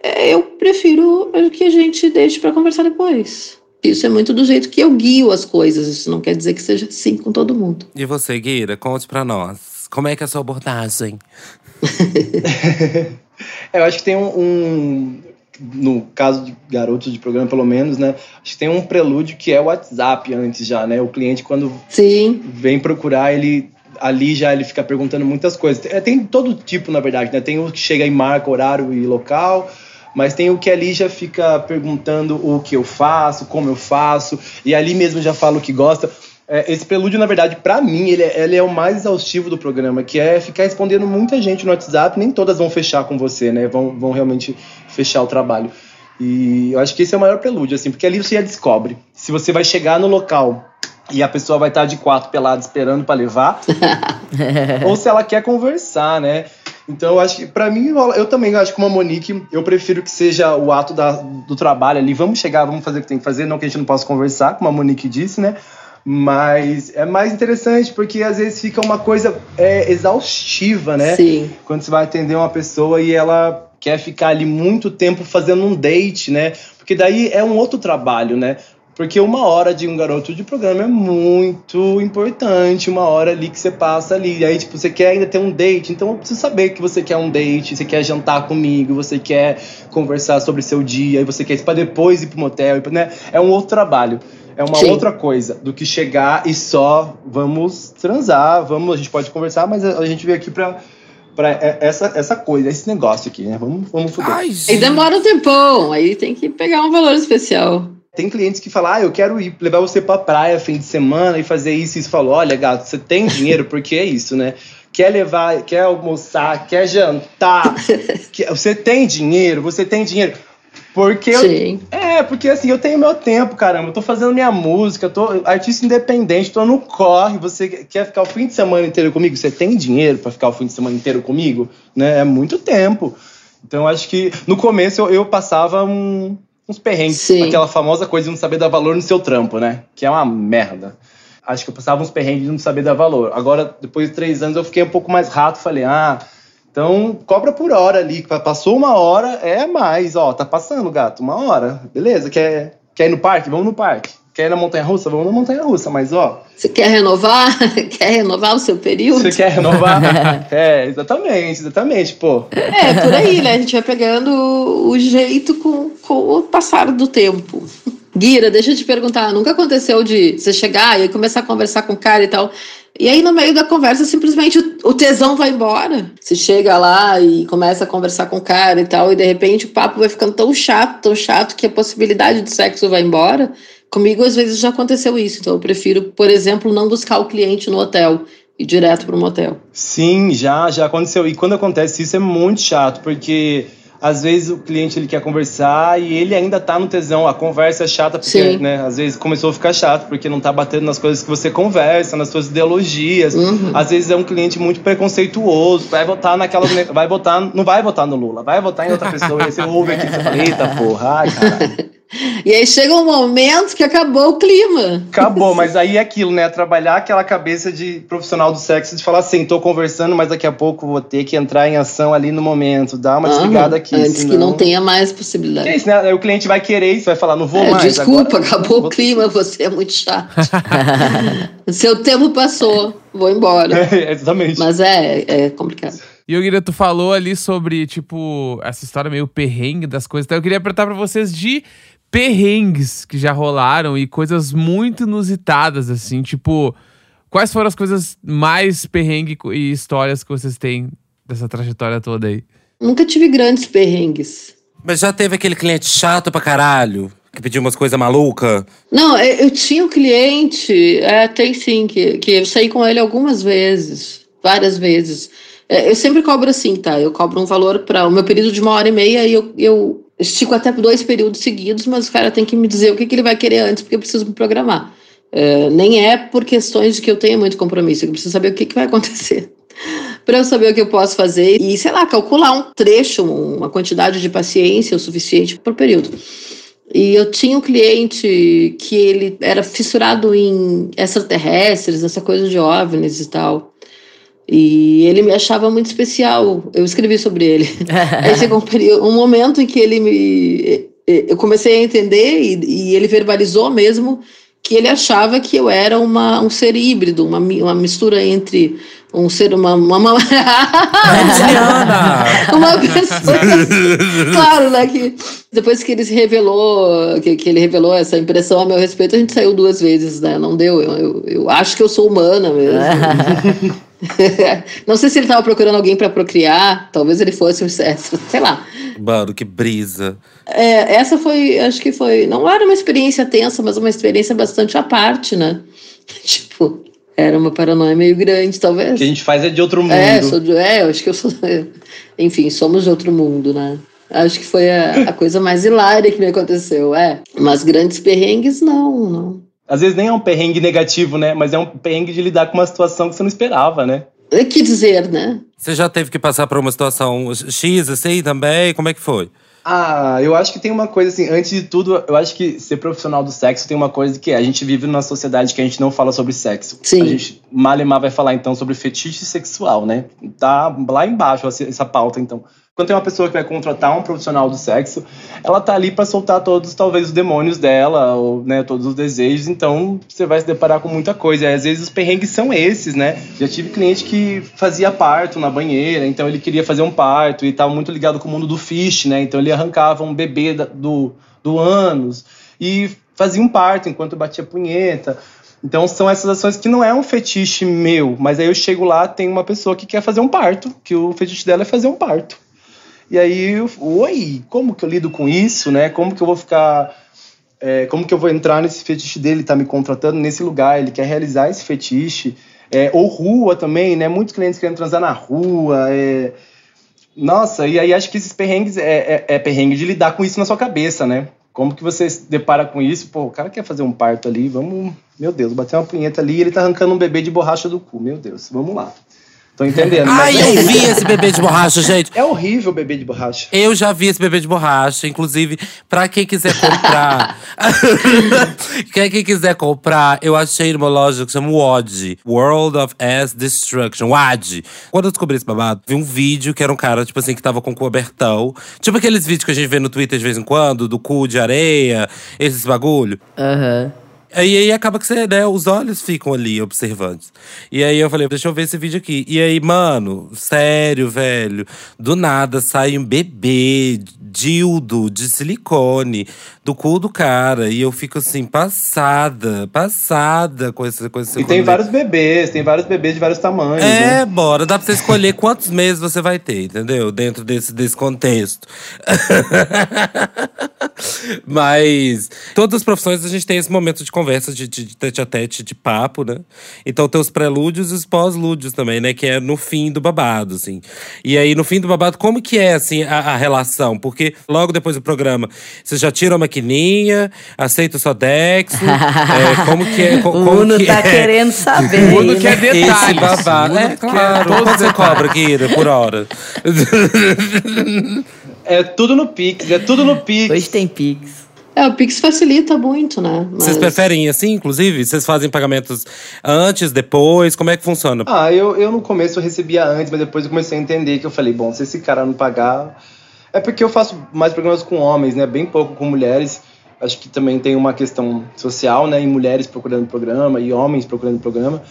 [SPEAKER 4] é, eu prefiro que a gente deixe para conversar depois. Isso é muito do jeito que eu guio as coisas. Isso não quer dizer que seja assim com todo mundo.
[SPEAKER 2] E você, Guira, conte para nós. Como é que é a sua abordagem? *laughs* *laughs*
[SPEAKER 5] eu acho que tem um, um, no caso de garotos de programa pelo menos, né? Acho que tem um prelúdio que é o WhatsApp antes já, né? O cliente quando
[SPEAKER 4] Sim.
[SPEAKER 5] vem procurar, ele ali já ele fica perguntando muitas coisas. Tem, tem todo tipo, na verdade, né? Tem o que chega e marca horário e local, Mas tem o que ali já fica perguntando o que eu faço, como eu faço, e ali mesmo já fala o que gosta. É, esse prelúdio, na verdade, para mim, ele é, ele é, o mais exaustivo do programa, que é ficar respondendo muita gente no WhatsApp, nem todas vão fechar com você, né? Vão, vão realmente fechar o trabalho. E eu acho que esse é o maior prelúdio, assim, porque ali você já descobre se você vai chegar no local e a pessoa vai estar de quatro pelado esperando para levar, *laughs* ou se ela quer conversar, né? Então eu acho que para mim eu também acho que uma Monique eu prefiro que seja o ato da, do trabalho ali, vamos chegar, vamos fazer o que tem que fazer, não que a gente não possa conversar, como a Monique disse, né? Mas é mais interessante porque às vezes fica uma coisa é, exaustiva, né?
[SPEAKER 4] Sim.
[SPEAKER 5] Quando você vai atender uma pessoa e ela quer ficar ali muito tempo fazendo um date, né? Porque daí é um outro trabalho, né? Porque uma hora de um garoto de programa é muito importante, uma hora ali que você passa ali. E aí, tipo, você quer ainda ter um date, então eu preciso saber que você quer um date, você quer jantar comigo, você quer conversar sobre seu dia, e você quer ir pra depois ir pro motel, né? É um outro trabalho é uma Sim. outra coisa do que chegar e só vamos transar, vamos, a gente pode conversar, mas a, a gente veio aqui pra, pra essa, essa coisa, esse negócio aqui, né? Vamos, vamos foder. Ai,
[SPEAKER 4] e demora um tempão, aí tem que pegar um valor especial.
[SPEAKER 5] Tem clientes que falam, ah, eu quero ir levar você pra praia fim de semana e fazer isso. E você falou, olha, gato, você tem dinheiro, porque é isso, né? Quer levar, quer almoçar, quer jantar, *laughs* quer, você tem dinheiro, você tem dinheiro. Porque Sim. Eu, é, porque assim, eu tenho meu tempo, caramba. Eu tô fazendo minha música, tô artista independente, tô no corre. Você quer ficar o fim de semana inteiro comigo? Você tem dinheiro para ficar o fim de semana inteiro comigo? Né? É muito tempo. Então acho que no começo eu, eu passava um, uns perrengues, Sim. aquela famosa coisa de não saber dar valor no seu trampo, né? Que é uma merda. Acho que eu passava uns perrengues de não saber dar valor. Agora, depois de três anos, eu fiquei um pouco mais rato, falei, ah então, cobra por hora ali. Passou uma hora, é mais. Ó, tá passando, gato, uma hora. Beleza, quer, quer ir no parque? Vamos no parque. Quer ir na montanha russa? Vamos na montanha russa, mas ó.
[SPEAKER 4] Você quer renovar? *laughs* quer renovar o seu período?
[SPEAKER 5] Você quer renovar? *laughs* é, exatamente, exatamente, pô.
[SPEAKER 4] É, por aí, né? A gente vai pegando o jeito com, com o passar do tempo. Guira, deixa eu te perguntar, nunca aconteceu de você chegar e começar a conversar com o cara e tal, e aí, no meio da conversa, simplesmente o, tesão vai embora. Você chega lá e começa a conversar com o cara e tal, e de repente o papo vai ficando tão chato, tão chato, que a possibilidade de sexo vai embora. Comigo, às vezes, já aconteceu isso. Então, eu prefiro, por exemplo, não buscar o cliente no hotel e direto para o motel.
[SPEAKER 5] Sim, já, já aconteceu. E quando acontece isso, é muito chato, porque às vezes o cliente ele quer conversar e ele ainda tá no tesão. A conversa é chata porque, né, às vezes começou a ficar chato porque não tá batendo nas coisas que você conversa, nas suas ideologias. Uhum. Às vezes é um cliente muito preconceituoso, vai votar naquela *laughs* vai votar, não vai votar no Lula, vai votar em outra pessoa. e você ouve aqui você fala, eita porra, ai, caralho. *laughs*
[SPEAKER 4] E aí chega um momento que acabou o clima.
[SPEAKER 5] Acabou, *laughs* mas aí é aquilo, né? Trabalhar aquela cabeça de profissional do sexo de falar assim, tô conversando, mas daqui a pouco vou ter que entrar em ação ali no momento, dar uma desligada aqui.
[SPEAKER 4] Antes senão... que não tenha mais possibilidade.
[SPEAKER 5] É isso, né? Aí o cliente vai querer isso, vai falar, não vou é, mais.
[SPEAKER 4] Desculpa, agora, acabou vou... o clima, *laughs* você é muito chato. *laughs* Seu tempo passou, vou embora.
[SPEAKER 5] É, exatamente.
[SPEAKER 4] Mas é, é complicado.
[SPEAKER 1] E o Guilherme, tu falou ali sobre, tipo, essa história meio perrengue das coisas. Então eu queria apertar para vocês de perrengues que já rolaram e coisas muito inusitadas, assim, tipo, quais foram as coisas mais perrengue e histórias que vocês têm dessa trajetória toda aí?
[SPEAKER 4] Nunca tive grandes perrengues.
[SPEAKER 2] Mas já teve aquele cliente chato pra caralho? Que pediu umas coisas malucas?
[SPEAKER 4] Não, eu, tinha um cliente, é, tem sim, que, que eu saí com ele algumas vezes, várias vezes. É, eu sempre cobro assim, tá? Eu cobro um valor para o meu período de uma hora e meia e eu, eu estico até dois períodos seguidos, mas o cara tem que me dizer o que, que ele vai querer antes, porque eu preciso me programar. É, nem é por questões de que eu tenha muito compromisso, eu preciso saber o que, que vai *laughs* acontecer. para eu saber o que eu posso fazer e, sei lá, calcular um trecho, uma quantidade de paciência o suficiente por período. E eu tinha um cliente que ele era fissurado em extraterrestres, essa coisa de OVNIs e tal. E ele me achava muito especial. Eu escrevi sobre ele. *laughs* Aí chegou um, um, momento em que ele me. Eu comecei a entender e, e, ele verbalizou mesmo que ele achava que eu era uma, um ser híbrido, uma, uma mistura entre um ser uma uma, uma, *laughs* uma pessoa claro né que depois que ele se revelou que, que ele revelou essa impressão a meu respeito a gente saiu duas vezes né não deu eu, eu, eu acho que eu sou humana mesmo *laughs* *laughs* Não sei se ele tava procurando alguém pra procriar, talvez ele fosse um sexo, *laughs* sei lá.
[SPEAKER 2] Mano, que brisa.
[SPEAKER 4] É, essa foi, acho que foi, não era uma experiência tensa, mas uma experiência bastante à parte, né? *laughs* Tipo, era uma paranoia meio grande,
[SPEAKER 5] O
[SPEAKER 4] talvez.
[SPEAKER 5] que a gente faz é de outro mundo.
[SPEAKER 4] É, sou de, é, eu acho que eu sou. Enfim, somos de outro mundo, né? Acho que foi a, a coisa mais hilária que me aconteceu, é. Mas grandes perrengues, não, não.
[SPEAKER 5] Às vezes nem é um perrengue negativo, né? Mas é um perrengue de lidar com uma situação que você não esperava, né?
[SPEAKER 4] O que dizer, né?
[SPEAKER 2] Você já teve que passar por uma situação X assim também? Como é que foi?
[SPEAKER 5] Ah, eu acho que tem uma coisa assim, antes de tudo, eu acho que ser profissional do sexo tem uma coisa que é, a gente vive numa sociedade que a gente não fala sobre sexo.
[SPEAKER 4] Sim.
[SPEAKER 5] A gente, Malemar vai falar então sobre fetiche sexual, né? Tá lá embaixo essa, pauta, então. Quando tem uma pessoa que vai contratar um profissional do sexo, ela tá ali para soltar todos, talvez, os demônios dela, ou né, todos os desejos, então você vai se deparar com muita coisa. E às vezes os perrengues são esses, né? Já tive cliente que fazia parto na banheira, então ele queria fazer um parto e estava muito ligado com o mundo do fish, né? Então ele arrancava um bebê do, do ânus e fazia um parto enquanto batia punheta. Então são essas ações que não é um fetiche meu, mas aí eu chego lá, tem uma pessoa que quer fazer um parto, que o fetiche dela é fazer um parto. E aí, eu, oi, como que eu lido com isso, né? Como que eu vou ficar. é, como que eu vou entrar nesse fetiche dele, tá me contratando nesse lugar, ele quer realizar esse fetiche. É, ou rua também, né? Muitos clientes querendo transar na rua. é. Nossa, e aí acho que esses perrengues é, é, é perrengue de lidar com isso na sua cabeça, né? Como que você se depara com isso? Pô, o cara quer fazer um parto ali, vamos. Meu Deus, bater uma punheta ali e ele tá arrancando um bebê de borracha do cu. Meu Deus, vamos lá. Tô entendendo.
[SPEAKER 2] Ai,
[SPEAKER 5] mas
[SPEAKER 2] eu vi esse bebê de borracha, gente.
[SPEAKER 5] É horrível o bebê de borracha.
[SPEAKER 2] Eu já vi esse bebê de borracha, inclusive, pra quem quiser comprar. *laughs* quem, quem quiser comprar, eu achei numa loja que chama WOD World of Ass Destruction. WAD. Quando eu descobri esse babado, vi um vídeo que era um cara, tipo assim, que tava com o cu abertão. Tipo aqueles vídeos que a gente vê no Twitter de vez em quando, do cu de areia, esses bagulho.
[SPEAKER 3] Aham.
[SPEAKER 2] Aí, aí acaba que você, né, os olhos ficam ali observantes. E aí eu falei, deixa eu ver esse vídeo aqui. E aí, mano, sério, velho, do nada sai um bebê dildo de silicone do cu do cara. E eu fico assim, passada, passada com esse, com esse
[SPEAKER 5] E tem
[SPEAKER 2] rolê.
[SPEAKER 5] vários bebês, tem vários bebês de vários tamanhos.
[SPEAKER 2] É,
[SPEAKER 5] né?
[SPEAKER 2] bora. Dá pra você escolher quantos meses você vai ter, entendeu? Dentro desse, desse contexto. *laughs* Mas todas as profissões a gente tem esse momento de conversa, de, de, de tete a tete, de papo, né? Então tem os prelúdios e os pós-lúdios também, né? Que é no fim do babado, assim. E aí, no fim do babado, como que é, assim, a, a relação? Porque logo depois do programa, você já tira a maquininha, aceita o Sodexo. *laughs* é, como que é? co-
[SPEAKER 3] O
[SPEAKER 2] como
[SPEAKER 3] Uno
[SPEAKER 2] que
[SPEAKER 3] tá
[SPEAKER 2] é?
[SPEAKER 3] querendo saber.
[SPEAKER 1] O Uno
[SPEAKER 3] aí,
[SPEAKER 1] quer
[SPEAKER 3] né?
[SPEAKER 1] detalhes.
[SPEAKER 2] Esse babado. É,
[SPEAKER 1] quer
[SPEAKER 2] claro. Quanto você cobra, Kira, por hora? *laughs*
[SPEAKER 5] É tudo no Pix, é tudo no Pix.
[SPEAKER 3] Hoje tem Pix.
[SPEAKER 4] É, o Pix facilita muito, né? Mas-
[SPEAKER 2] Vocês preferem assim, inclusive? Vocês fazem pagamentos antes, depois? Como é que funciona?
[SPEAKER 5] Ah, eu, eu no começo eu recebia antes, mas depois eu comecei a entender que eu falei, bom, se esse cara não pagar. É porque eu faço mais programas com homens, né? Bem pouco com mulheres. Acho que também tem uma questão social, né? E mulheres procurando programa e homens procurando programa.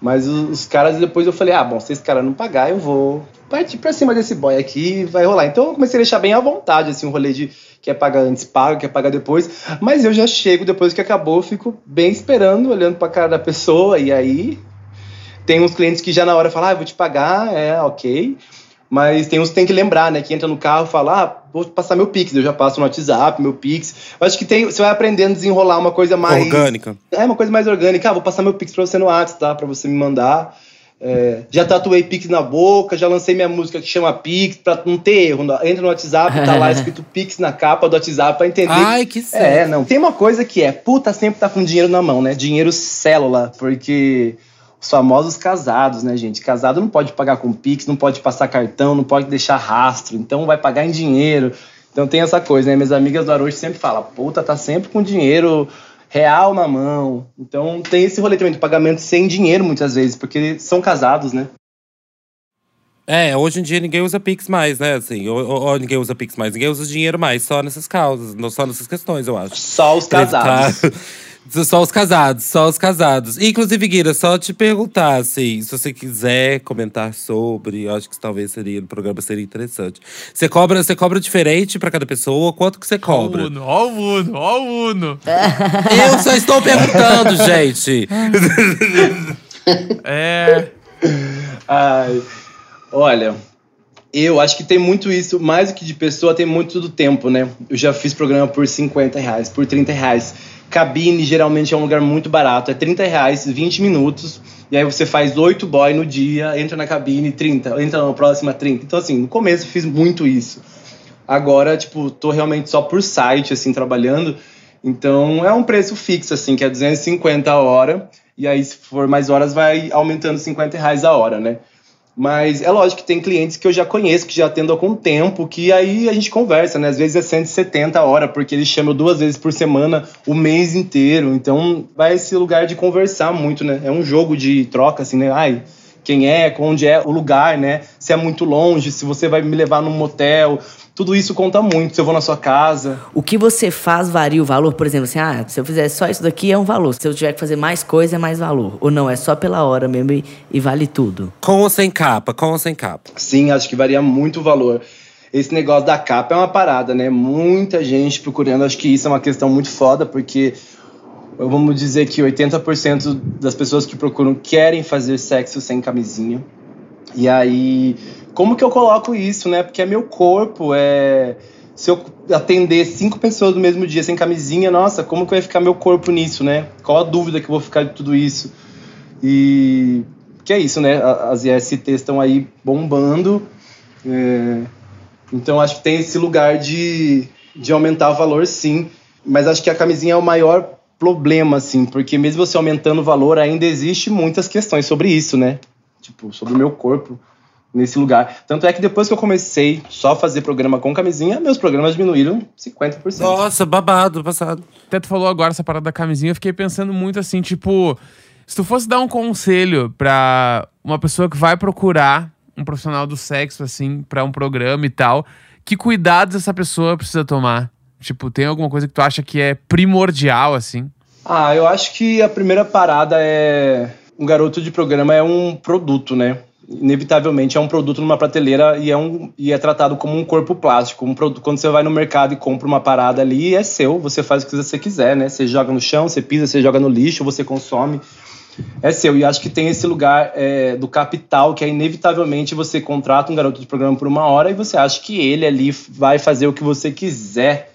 [SPEAKER 5] Mas os, os caras, depois eu falei, ah, bom, se esse cara não pagar, eu vou partir pra cima desse boy aqui e vai rolar. Então eu comecei a deixar bem à vontade, assim, o rolê de quer pagar antes, paga, quer pagar depois. Mas eu já chego, depois que acabou, fico bem esperando, olhando pra cara da pessoa, e aí tem uns clientes que já na hora falam, ah, vou te pagar, é, ok. Mas tem uns que tem que lembrar, né? Que entra no carro e fala, ah, vou passar meu Pix. Eu já passo no WhatsApp, meu Pix. Eu acho que tem, você vai aprendendo a desenrolar uma coisa mais.
[SPEAKER 2] Orgânica.
[SPEAKER 5] É, uma coisa mais orgânica. Ah, vou passar meu Pix pra você no WhatsApp, tá? Pra você me mandar. É, já tatuei Pix na boca, já lancei minha música que chama Pix, pra não ter erro. Entra no WhatsApp, tá lá *laughs* escrito Pix na capa do WhatsApp pra entender.
[SPEAKER 2] Ai, que
[SPEAKER 5] É,
[SPEAKER 2] certo.
[SPEAKER 5] não. Tem uma coisa que é, puta sempre tá com dinheiro na mão, né? Dinheiro célula, porque os famosos casados, né, gente? Casado não pode pagar com Pix, não pode passar cartão, não pode deixar rastro, então vai pagar em dinheiro. Então tem essa coisa, né? Minhas amigas do Arojo sempre falam, puta, tá sempre com dinheiro real na mão. Então tem esse rolê também de pagamento sem dinheiro muitas vezes, porque são casados, né?
[SPEAKER 2] É, hoje em dia ninguém usa Pix mais, né? Assim, ou, ou- ninguém usa Pix mais, ninguém usa dinheiro mais, só nessas causas, não- só nessas questões, eu acho.
[SPEAKER 5] Só os casados.
[SPEAKER 2] Claro. *laughs* Só os casados, só os casados. Inclusive, Guira, só te perguntar, assim, se você quiser comentar sobre, eu acho que talvez seria, no programa seria interessante. Você cobra, você cobra diferente pra cada pessoa? Quanto que você
[SPEAKER 1] Ó o
[SPEAKER 2] cobra?
[SPEAKER 1] Uno, ó o Uno, ó o Uno. *laughs*
[SPEAKER 2] Eu só estou perguntando, *laughs* gente.
[SPEAKER 1] É.
[SPEAKER 5] Ai, olha, eu acho que tem muito isso, mais do que de pessoa, tem muito do tempo, né? Eu já fiz programa por 50 reais, por 30 reais. Cabine geralmente é um lugar muito barato, é 30 reais, 20 minutos. E aí você faz 8 boy no dia, entra na cabine, 30, entra na próxima 30. Então, assim, no começo eu fiz muito isso. Agora, tipo, tô realmente só por site, assim, trabalhando. Então, é um preço fixo, assim, que é 250 a hora. E aí, se for mais horas, vai aumentando 50 reais a hora, né? Mas é lógico que tem clientes que eu já conheço, que já atendo há algum tempo, que aí a gente conversa, né? Às vezes é 170 a hora, porque eles chamam duas vezes por semana o mês inteiro. Então vai esse lugar de conversar muito, né? É um jogo de troca, assim, né? Ai, quem é, onde é o lugar, né? Se é muito longe, se você vai me levar num motel, tudo isso conta muito. Se eu vou na sua casa.
[SPEAKER 3] O que você faz varia o valor? Por exemplo, assim, ah, se eu fizer só isso daqui é um valor. Se eu tiver que fazer mais coisa é mais valor. Ou não, é só pela hora mesmo e, e vale tudo.
[SPEAKER 2] Com ou sem capa? Com ou sem capa?
[SPEAKER 5] Sim, acho que varia muito o valor. Esse negócio da capa é uma parada, né? Muita gente procurando. Acho que isso é uma questão muito foda, porque vamos dizer que 80% das pessoas que procuram querem fazer sexo sem camisinha. E aí como que eu coloco isso, né? Porque é meu corpo, é. Se eu atender cinco pessoas no mesmo dia sem camisinha, nossa, como que vai ficar meu corpo nisso, né? Qual a dúvida que eu vou ficar de tudo isso? E que é isso, né? As IST estão aí bombando. É... Então acho que tem esse lugar de, de aumentar o valor, sim. Mas acho que a camisinha é o maior problema, assim, porque mesmo você aumentando o valor, ainda existe muitas questões sobre isso, né? Tipo, sobre o meu corpo nesse lugar. Tanto é que depois que eu comecei só a fazer programa com camisinha, meus programas diminuíram 50%.
[SPEAKER 2] Nossa, babado passado.
[SPEAKER 1] Até tu falou agora essa parada da camisinha, eu fiquei pensando muito assim, tipo, se tu fosse dar um conselho pra uma pessoa que vai procurar um profissional do sexo, assim, pra um programa e tal, que cuidados essa pessoa precisa tomar? Tipo, tem alguma coisa que tu acha que é primordial, assim?
[SPEAKER 5] Ah, eu acho que a primeira parada é. Um garoto de programa é um produto, né? inevitavelmente é um produto numa prateleira e é, um, e é tratado como um corpo plástico. Um produto, quando você vai no mercado e compra uma parada ali, é seu, você faz o que você quiser, né? Você joga no chão, você pisa, você joga no lixo, você consome. É seu. E acho que tem esse lugar é, do capital que é inevitavelmente você contrata um garoto de programa por uma hora e você acha que ele ali vai fazer o que você quiser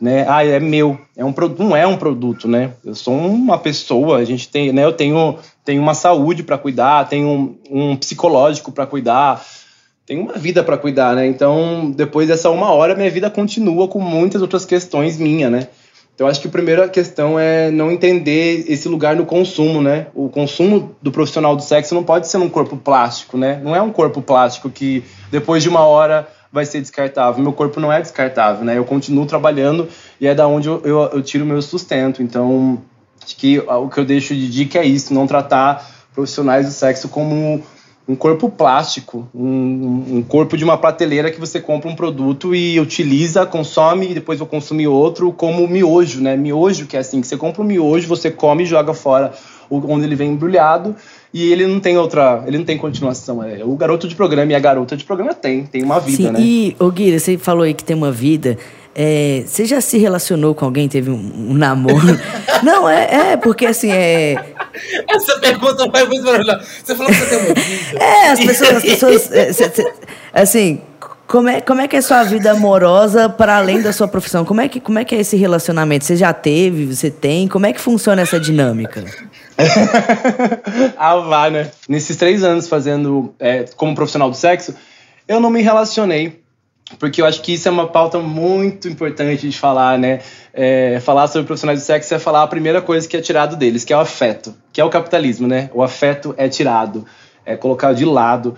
[SPEAKER 5] né? Ah, é meu. É um não é um produto, né? Eu sou uma pessoa, a gente tem, né? Eu tenho, tenho uma saúde para cuidar, tenho um, um psicológico para cuidar, tenho uma vida para cuidar, né? Então, depois dessa uma hora, minha vida continua com muitas outras questões minha, né? Então, acho que a primeira questão é não entender esse lugar no consumo, né? O consumo do profissional do sexo não pode ser um corpo plástico, né? Não é um corpo plástico que depois de uma hora vai ser descartável. Meu corpo não é descartável, né? Eu continuo trabalhando e é da onde eu, eu, eu tiro meu sustento. Então, acho que o que eu deixo de dica é isso: não tratar profissionais do sexo como um corpo plástico, um, um, corpo de uma prateleira que você compra um produto e utiliza, consome e depois vai consumir outro, como miojo, né? Miojo, que é assim, que você compra um miojo, você come e joga fora onde ele vem embrulhado e ele não tem outra, ele não tem continuação. É, o garoto de programa e a garota de programa tem, tem uma vida,
[SPEAKER 3] Sim,
[SPEAKER 5] né?
[SPEAKER 3] E, ô Guira, você falou aí que tem uma vida. É, você já se relacionou com alguém, teve um, um namoro? *laughs* não, é, é, porque assim, é.
[SPEAKER 2] Essa pergunta vai muito melhor. Você falou que você tem uma vida.
[SPEAKER 3] É, as pessoas, as pessoas é, cê, cê, assim, como é, como é que é sua vida amorosa para além da sua profissão? Como é, que, como é que é esse relacionamento? Você já teve, você tem? Como é que funciona essa dinâmica? *laughs*
[SPEAKER 5] ah, vá, né? Nesses três anos fazendo é, como profissional do sexo, eu não me relacionei. Porque eu acho que isso é uma pauta muito importante de falar, né? É, falar sobre profissionais do sexo é falar a primeira coisa que é tirado deles, que é o afeto, que é o capitalismo, né? O afeto é tirado, é colocado de lado.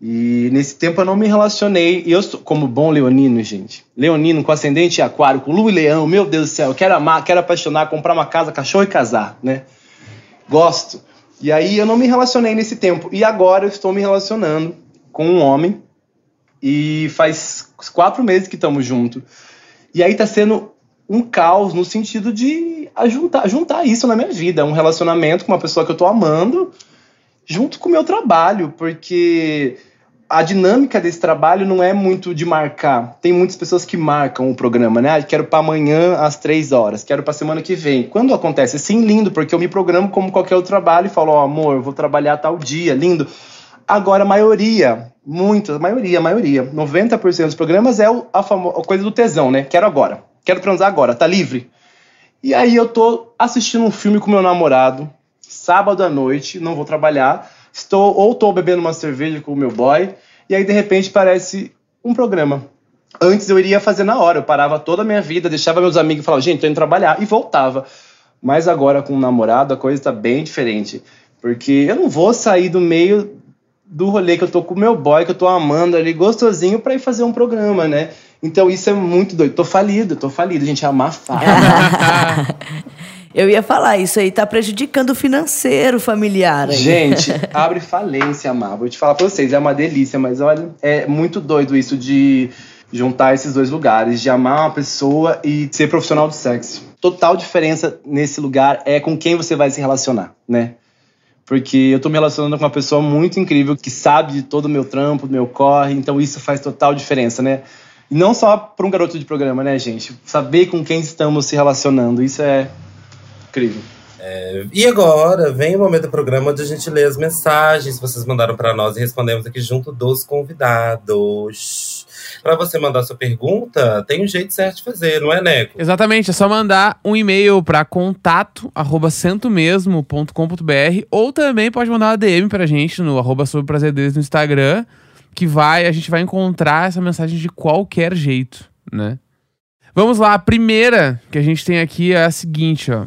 [SPEAKER 5] E nesse tempo eu não me relacionei. E eu, sou, como bom leonino, gente, leonino com ascendente aquário, com lua e leão, meu Deus do céu, quero amar, quero apaixonar, comprar uma casa, cachorro e casar, né? gosto. E aí eu não me relacionei nesse tempo. E agora eu estou me relacionando com um homem. E faz quatro meses que estamos juntos. E aí tá sendo um caos no sentido de juntar, juntar isso na minha vida. Um relacionamento com uma pessoa que eu tô amando junto com o meu trabalho. Porque a dinâmica desse trabalho não é muito de marcar. Tem muitas pessoas que marcam o programa, né? Ah, quero para amanhã às três horas, quero para semana que vem. Quando acontece, sim, lindo, porque eu me programo como qualquer outro trabalho e falo, ó, oh, amor, vou trabalhar tal dia, lindo. Agora, a maioria, muito, a maioria, a maioria, 90% dos programas é a, a coisa do tesão, né? Quero agora, quero transar agora, tá livre. E aí eu tô assistindo um filme com meu namorado, sábado à noite, não vou trabalhar, estou ou tô bebendo uma cerveja com o meu boy, e aí de repente parece um programa. Antes eu iria fazer na hora, eu parava toda a minha vida, deixava meus amigos falar, gente, tô indo trabalhar, e voltava. Mas agora com o namorado a coisa tá bem diferente. Porque eu não vou sair do meio do rolê que eu tô com o meu boy, que eu tô amando ali, gostosinho, para ir fazer um programa, né? Então isso é muito doido. Tô falido, tô falido, gente amar fala. *laughs*
[SPEAKER 3] Eu ia falar, isso aí tá prejudicando o financeiro familiar. Aí.
[SPEAKER 5] Gente, *laughs* abre falência, amar. Vou te falar pra vocês, é uma delícia, mas olha, é muito doido isso de juntar esses dois lugares, de amar uma pessoa e ser profissional do sexo. Total diferença nesse lugar é com quem você vai se relacionar, né? Porque eu tô me relacionando com uma pessoa muito incrível que sabe de todo o meu trampo, do meu corre, então isso faz total diferença, né? E não só para um garoto de programa, né, gente? Saber com quem estamos se relacionando, isso é incrível.
[SPEAKER 2] É, e agora vem o momento do programa onde a gente lê as mensagens que vocês mandaram para nós e respondemos aqui junto dos convidados. Para você mandar sua pergunta, tem um jeito certo de fazer, não é, Neco?
[SPEAKER 1] Exatamente, é só mandar um e-mail para contato@centomesmo.com.br ou também pode mandar uma DM pra gente no arroba sobre prazer deles no Instagram, que vai, a gente vai encontrar essa mensagem de qualquer jeito, né? Vamos lá, a primeira que a gente tem aqui é a seguinte, ó.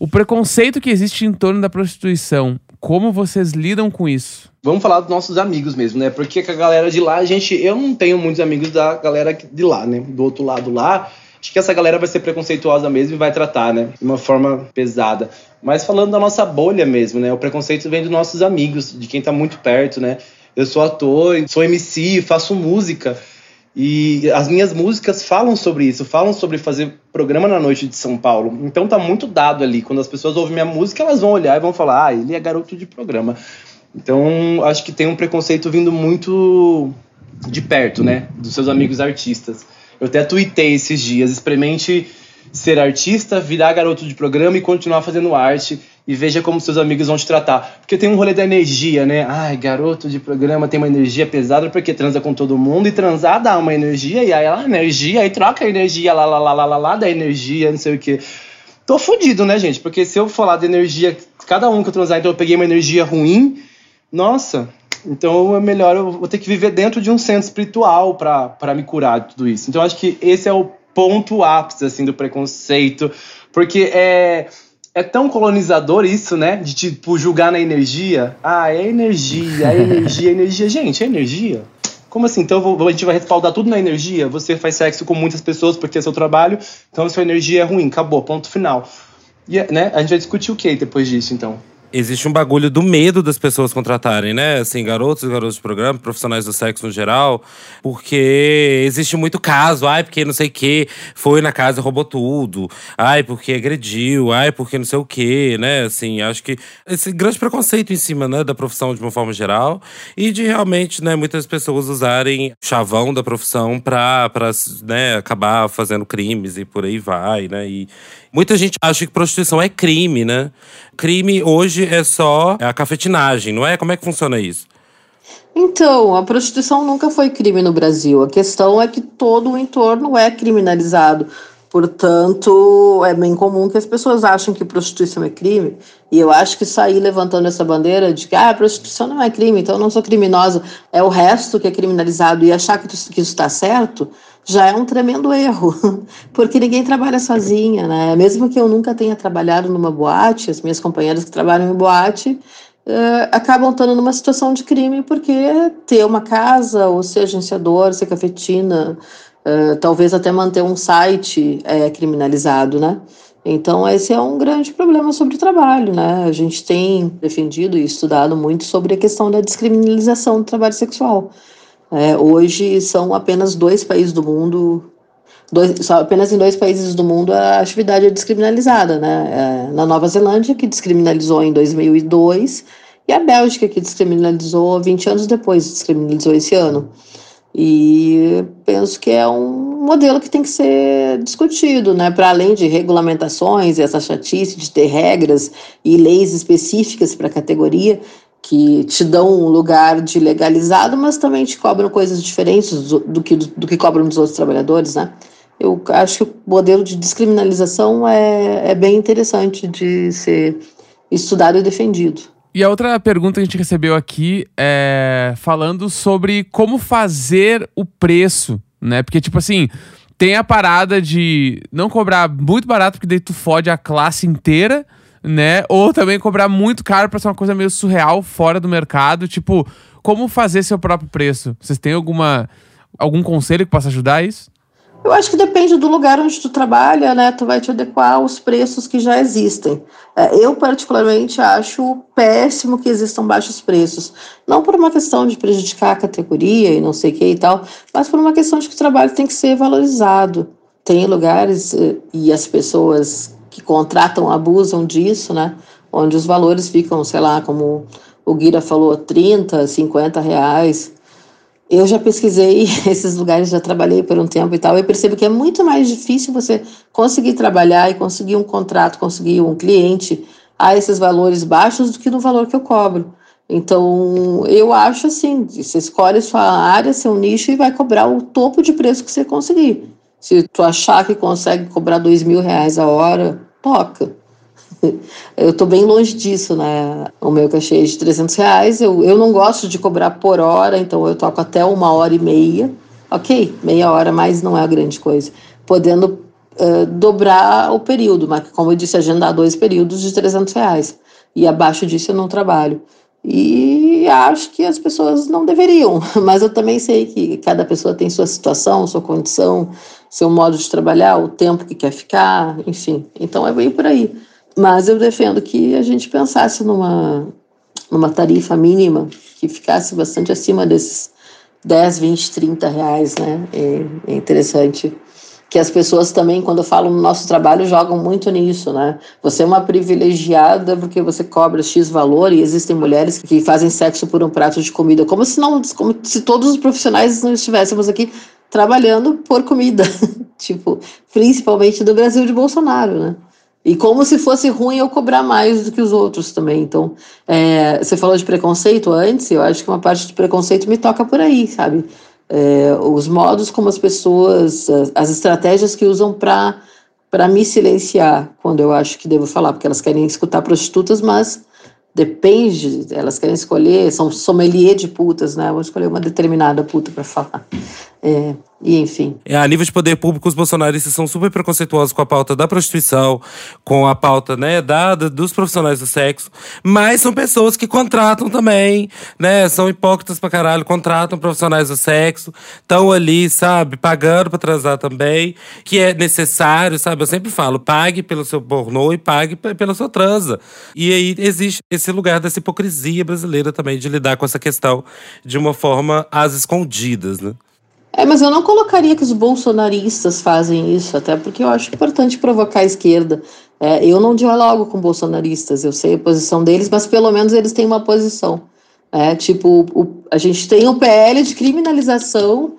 [SPEAKER 1] O preconceito que existe em torno da prostituição, como vocês lidam com isso?
[SPEAKER 5] Vamos falar dos nossos amigos mesmo, né? Porque a galera de lá, a gente. Eu não tenho muitos amigos da galera de lá, né? Do outro lado lá. Acho que essa galera vai ser preconceituosa mesmo e vai tratar, né? De uma forma pesada. Mas falando da nossa bolha mesmo, né? O preconceito vem dos nossos amigos, de quem tá muito perto, né? Eu sou ator, sou MC, faço música. E as minhas músicas falam sobre isso, falam sobre fazer programa na noite de São Paulo. Então tá muito dado ali. Quando as pessoas ouvem minha música, elas vão olhar e vão falar: ah, ele é garoto de programa. Então acho que tem um preconceito vindo muito de perto, né? Dos seus amigos artistas. Eu até tuitei esses dias: experimente ser artista, virar garoto de programa e continuar fazendo arte e veja como seus amigos vão te tratar. Porque tem um rolê da energia, né? Ai, garoto de programa tem uma energia pesada porque transa com todo mundo e transar dá uma energia e aí ela energia aí troca a energia lá lá lá lá lá, lá da energia, não sei o que. Tô fudido, né, gente? Porque se eu falar de energia, cada um que eu transar, então eu peguei uma energia ruim, nossa, então é melhor eu vou ter que viver dentro de um centro espiritual para me curar de tudo isso. Então acho que esse é o ponto ápice assim do preconceito, porque é é tão colonizador isso, né? De tipo julgar na energia. Ah, é energia, é energia, é energia. *laughs* Gente, é energia. Como assim? Então vou, a gente vai respaldar tudo na energia? Você faz sexo com muitas pessoas porque é seu trabalho, então sua energia é ruim, acabou, ponto final. E, né? A gente vai discutir o que depois disso, então?
[SPEAKER 2] Existe um bagulho do medo das pessoas contratarem, né? Assim, garotos e garotos de programa, profissionais do sexo no geral, porque existe muito caso, ai, porque não sei o que, foi na casa e roubou tudo, ai, porque agrediu, ai, porque não sei o que, né? Assim, acho que esse grande preconceito em cima, né, da profissão de uma forma geral e de realmente, né, muitas pessoas usarem chavão da profissão pra, pra né, acabar fazendo crimes e por aí vai, né? E, Muita gente acha que prostituição é crime, né? Crime hoje é só a cafetinagem, não é? Como é que funciona isso?
[SPEAKER 4] Então, a prostituição nunca foi crime no Brasil. A questão é que todo o entorno é criminalizado. Portanto, é bem comum que as pessoas achem que prostituição é crime. E eu acho que sair levantando essa bandeira de que ah, prostituição não é crime, então eu não sou criminosa, é o resto que é criminalizado e achar que isso está certo, já é um tremendo erro. *laughs* Porque ninguém trabalha sozinha, né? Mesmo que eu nunca tenha trabalhado numa boate, as minhas companheiras que trabalham em boate uh, acabam estando numa situação de crime porque ter uma casa, ou ser agenciador, ser cafetina, uh, talvez até manter um site é criminalizado, né? Então, esse é um grande problema sobre o trabalho, né? A gente tem defendido e estudado muito sobre a questão da descriminalização do trabalho sexual. É, hoje são apenas dois países do mundo, dois, só apenas em dois países do mundo a atividade é descriminalizada, né? É, na Nova Zelândia, que descriminalizou em 2002, e a Bélgica, que descriminalizou 20 anos depois, descriminalizou esse ano. E penso que é um modelo que tem que ser discutido, né? Para além de regulamentações e essa chatice de ter regras e leis específicas para a categoria, que te dão um lugar de legalizado, mas também te cobram coisas diferentes do, do que, do, do, que cobram dos outros trabalhadores, né? Eu acho que o modelo de descriminalização é, é bem interessante de ser estudado e defendido.
[SPEAKER 1] E a outra pergunta que a gente recebeu aqui é falando sobre como fazer o preço, né? Porque, tipo assim, tem a parada de não cobrar muito barato, porque daí tu fode a classe inteira, né? Ou também cobrar muito caro pra ser uma coisa meio surreal, fora do mercado. Tipo, como fazer seu próprio preço? Vocês têm alguma, algum conselho que possa ajudar isso?
[SPEAKER 4] Eu acho que depende do lugar onde tu trabalha, né? Tu vai te adequar aos preços que já existem. É, eu, particularmente, acho péssimo que existam baixos preços. Não por uma questão de prejudicar a categoria e não sei o que e tal, mas por uma questão de que o trabalho tem que ser valorizado. Tem lugares eh, e as pessoas que contratam abusam disso, né? Onde os valores ficam, sei lá, como o Guira falou, 30, 50 reais. Eu já pesquisei *laughs* esses lugares, já trabalhei por um tempo e tal, e percebo que é muito mais difícil você conseguir trabalhar e conseguir um contrato, conseguir um cliente a esses valores baixos do que no valor que eu cobro. Então, eu acho assim, você escolhe sua área, seu nicho e vai cobrar o topo de preço que você conseguir. Se tu achar que consegue cobrar dois mil reais a hora, toca. *laughs* Eu estou bem longe disso, né? O meu cachê é de 300 reais. Eu, eu não gosto de cobrar por hora, então eu toco até uma hora e meia. Ok, meia hora, mas não é a grande coisa. Podendo uh, dobrar o período, mas como eu disse, agendar dois períodos de 300 reais. E abaixo disso eu não trabalho. E acho que as pessoas não deveriam, *laughs* mas eu também sei que cada pessoa tem sua situação, sua condição, seu modo de trabalhar, o tempo que quer ficar, enfim. Então é bem por aí. Mas eu defendo que a gente pensasse numa, numa tarifa mínima que ficasse bastante acima desses 10, 20, 30 reais, né? É, é interessante que as pessoas também, quando falam no nosso trabalho, jogam muito nisso, né? Você é uma privilegiada porque você cobra X valor e existem mulheres que fazem sexo por um prato de comida, como se não, como se todos os profissionais não estivéssemos aqui trabalhando por comida, *laughs* tipo, principalmente do Brasil de Bolsonaro, né? E como se fosse ruim eu cobrar mais do que os outros também. Então, é, você falou de preconceito antes, eu acho que uma parte de preconceito me toca por aí, sabe? É, os modos como as pessoas, as, as estratégias que usam para para me silenciar quando eu acho que devo falar, porque elas querem escutar prostitutas, mas depende, elas querem escolher, são sommelier de putas, né? Vou escolher uma determinada puta para falar. É, e enfim.
[SPEAKER 2] É, a nível de poder público, os bolsonaristas são super preconceituosos com a pauta da prostituição, com a pauta, né, da, dos profissionais do sexo, mas são pessoas que contratam também, né, são hipócritas pra caralho, contratam profissionais do sexo, estão ali, sabe, pagando pra transar também, que é necessário, sabe, eu sempre falo, pague pelo seu pornô e pague pela sua transa. E aí existe esse lugar dessa hipocrisia brasileira também de lidar com essa questão de uma forma às escondidas, né.
[SPEAKER 4] É, mas eu não colocaria que os bolsonaristas fazem isso, até porque eu acho importante provocar a esquerda. É, eu não dialogo com bolsonaristas, eu sei a posição deles, mas pelo menos eles têm uma posição. É, tipo, o, a gente tem o PL de criminalização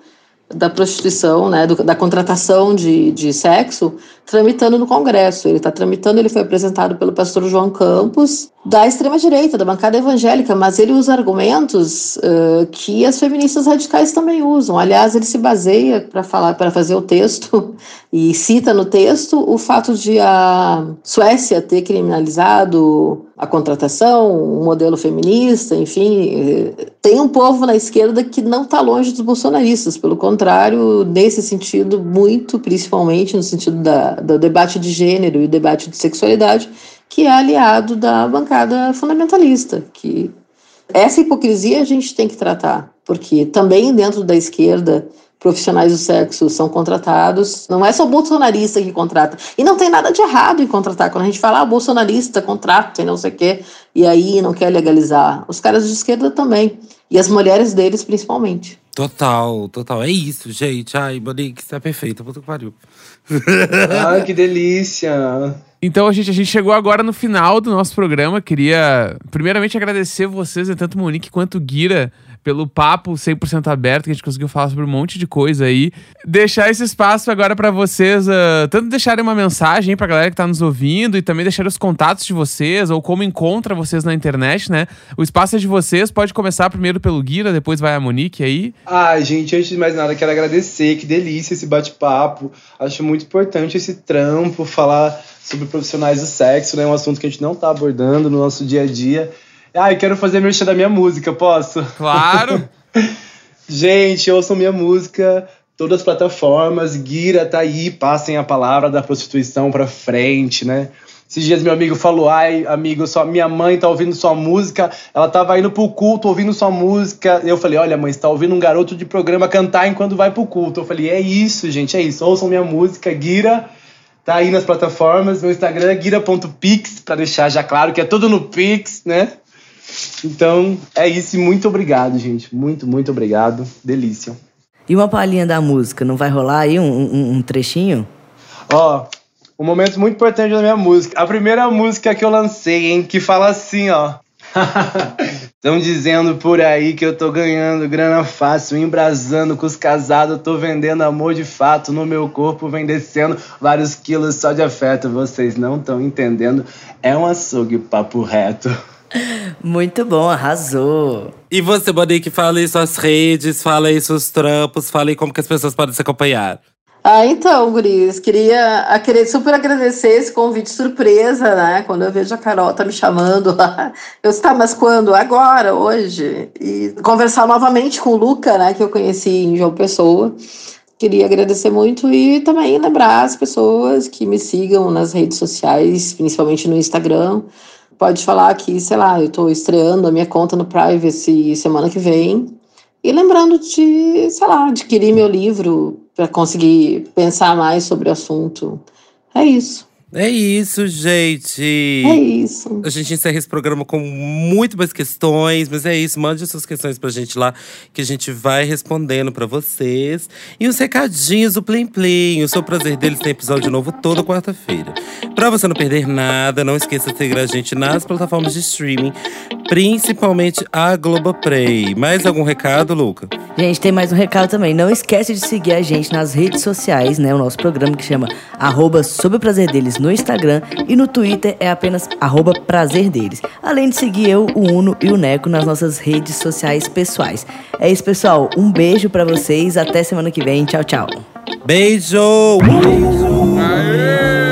[SPEAKER 4] da prostituição, né, do, da contratação de, de sexo, tramitando no Congresso. Ele está tramitando, ele foi apresentado pelo pastor João Campos, da extrema-direita, da bancada evangélica, mas ele usa argumentos uh, que as feministas radicais também usam. Aliás, ele se baseia para falar, para fazer o texto *laughs* e cita no texto o fato de a Suécia ter criminalizado a contratação, um modelo feminista, enfim, tem um povo na esquerda que não está longe dos bolsonaristas, pelo contrário, nesse sentido, muito, principalmente no sentido da, do debate de gênero e o debate de sexualidade, que é aliado da bancada fundamentalista, que essa hipocrisia a gente tem que tratar, porque também dentro da esquerda profissionais do sexo são contratados. Não é só bolsonarista que contrata. E não tem nada de errado em contratar. Quando a gente fala, ah, bolsonarista contrata e não sei o quê, e aí não quer legalizar. Os caras de esquerda também. E as mulheres deles, principalmente.
[SPEAKER 2] Total, total. É isso, gente. Ai, Monique, você é perfeita. Puta que pariu. *laughs*
[SPEAKER 5] Ai, que delícia.
[SPEAKER 1] Então, a gente, a gente chegou agora no final do nosso programa. Queria, primeiramente, agradecer vocês, tanto Monique quanto Guira, pelo papo 100% aberto, que a gente conseguiu falar sobre um monte de coisa aí. Deixar esse espaço agora para vocês, uh, tanto deixarem uma mensagem pra galera que tá nos ouvindo e também deixar os contatos de vocês ou como encontra vocês na internet, né? O espaço é de vocês, pode começar primeiro pelo Guira, depois vai a Monique aí.
[SPEAKER 5] Ah, gente, antes de mais nada, quero agradecer, que delícia esse bate-papo. Acho muito importante esse trampo, falar sobre profissionais do sexo, né? Um assunto que a gente não tá abordando no nosso dia a dia. Ah, eu quero fazer merchan da minha música, posso?
[SPEAKER 1] Claro! *laughs*
[SPEAKER 5] Gente, ouçam minha música, todas as plataformas, Guira tá aí, passem a palavra da prostituição pra frente, né? Esses dias meu amigo falou, ai, amigo, sua, minha mãe tá ouvindo sua música, ela tava indo pro culto ouvindo sua música. Eu falei, olha mãe, você tá ouvindo um garoto de programa cantar enquanto vai pro culto. Eu falei, é isso, gente, é isso. Ouçam minha música, Guira, tá aí nas plataformas. Meu Instagram é guira.pix, pra deixar já claro que é tudo no Pix, né? Então, é isso. Muito obrigado, gente. Muito, muito obrigado. Delícia.
[SPEAKER 3] E uma palhinha da música, não vai rolar aí um, um, um trechinho?
[SPEAKER 5] Ó, um momento muito importante da minha música. A primeira música que eu lancei, hein, que fala assim, ó. *laughs* Estão dizendo por aí que eu tô ganhando grana fácil, embrasando com os casados, tô vendendo amor de fato, no meu corpo vem descendo vários quilos só de afeto. Vocês não estão entendendo, é um açougue papo reto.
[SPEAKER 3] Muito bom, arrasou.
[SPEAKER 2] E você, Monique, fala aí suas redes, fala aí seus trampos, fala aí como que as pessoas podem se acompanhar.
[SPEAKER 4] Ah, então, Guris, queria, super agradecer esse convite surpresa, né? Quando eu vejo a Carol tá me chamando lá. *laughs* Eu disse, tá, mas quando? Agora, hoje. E conversar novamente com o Luca, né? Que eu conheci em João Pessoa. Queria agradecer muito e também lembrar as pessoas que me sigam nas redes sociais, principalmente no Instagram. Pode falar que, sei lá, eu tô estreando a minha conta no Privacy semana que vem. E lembrando de, sei lá, adquirir meu livro para conseguir pensar mais sobre o assunto. É isso.
[SPEAKER 2] É isso, gente.
[SPEAKER 4] É isso.
[SPEAKER 2] A gente encerra esse programa com muito mais questões, mas é isso. Mande suas questões pra gente lá, que a gente vai respondendo pra vocês. E os recadinhos do Plim Plim. O seu prazer deles tem episódio novo toda quarta-feira. Pra você não perder nada, não esqueça de seguir a gente nas plataformas de streaming, principalmente a Globoplay. Mais algum recado, Luca?
[SPEAKER 3] Gente, tem mais um recado também. Não esquece de seguir a gente nas redes sociais, né? O nosso programa que chama arroba Sob o Prazer Deles no Instagram e no Twitter é apenas arroba Prazer Deles. Além de seguir eu, o Uno e o Neco nas nossas redes sociais pessoais. É isso, pessoal. Um beijo pra vocês. Até semana que vem. Tchau, tchau.
[SPEAKER 2] Beijo!
[SPEAKER 1] Aê!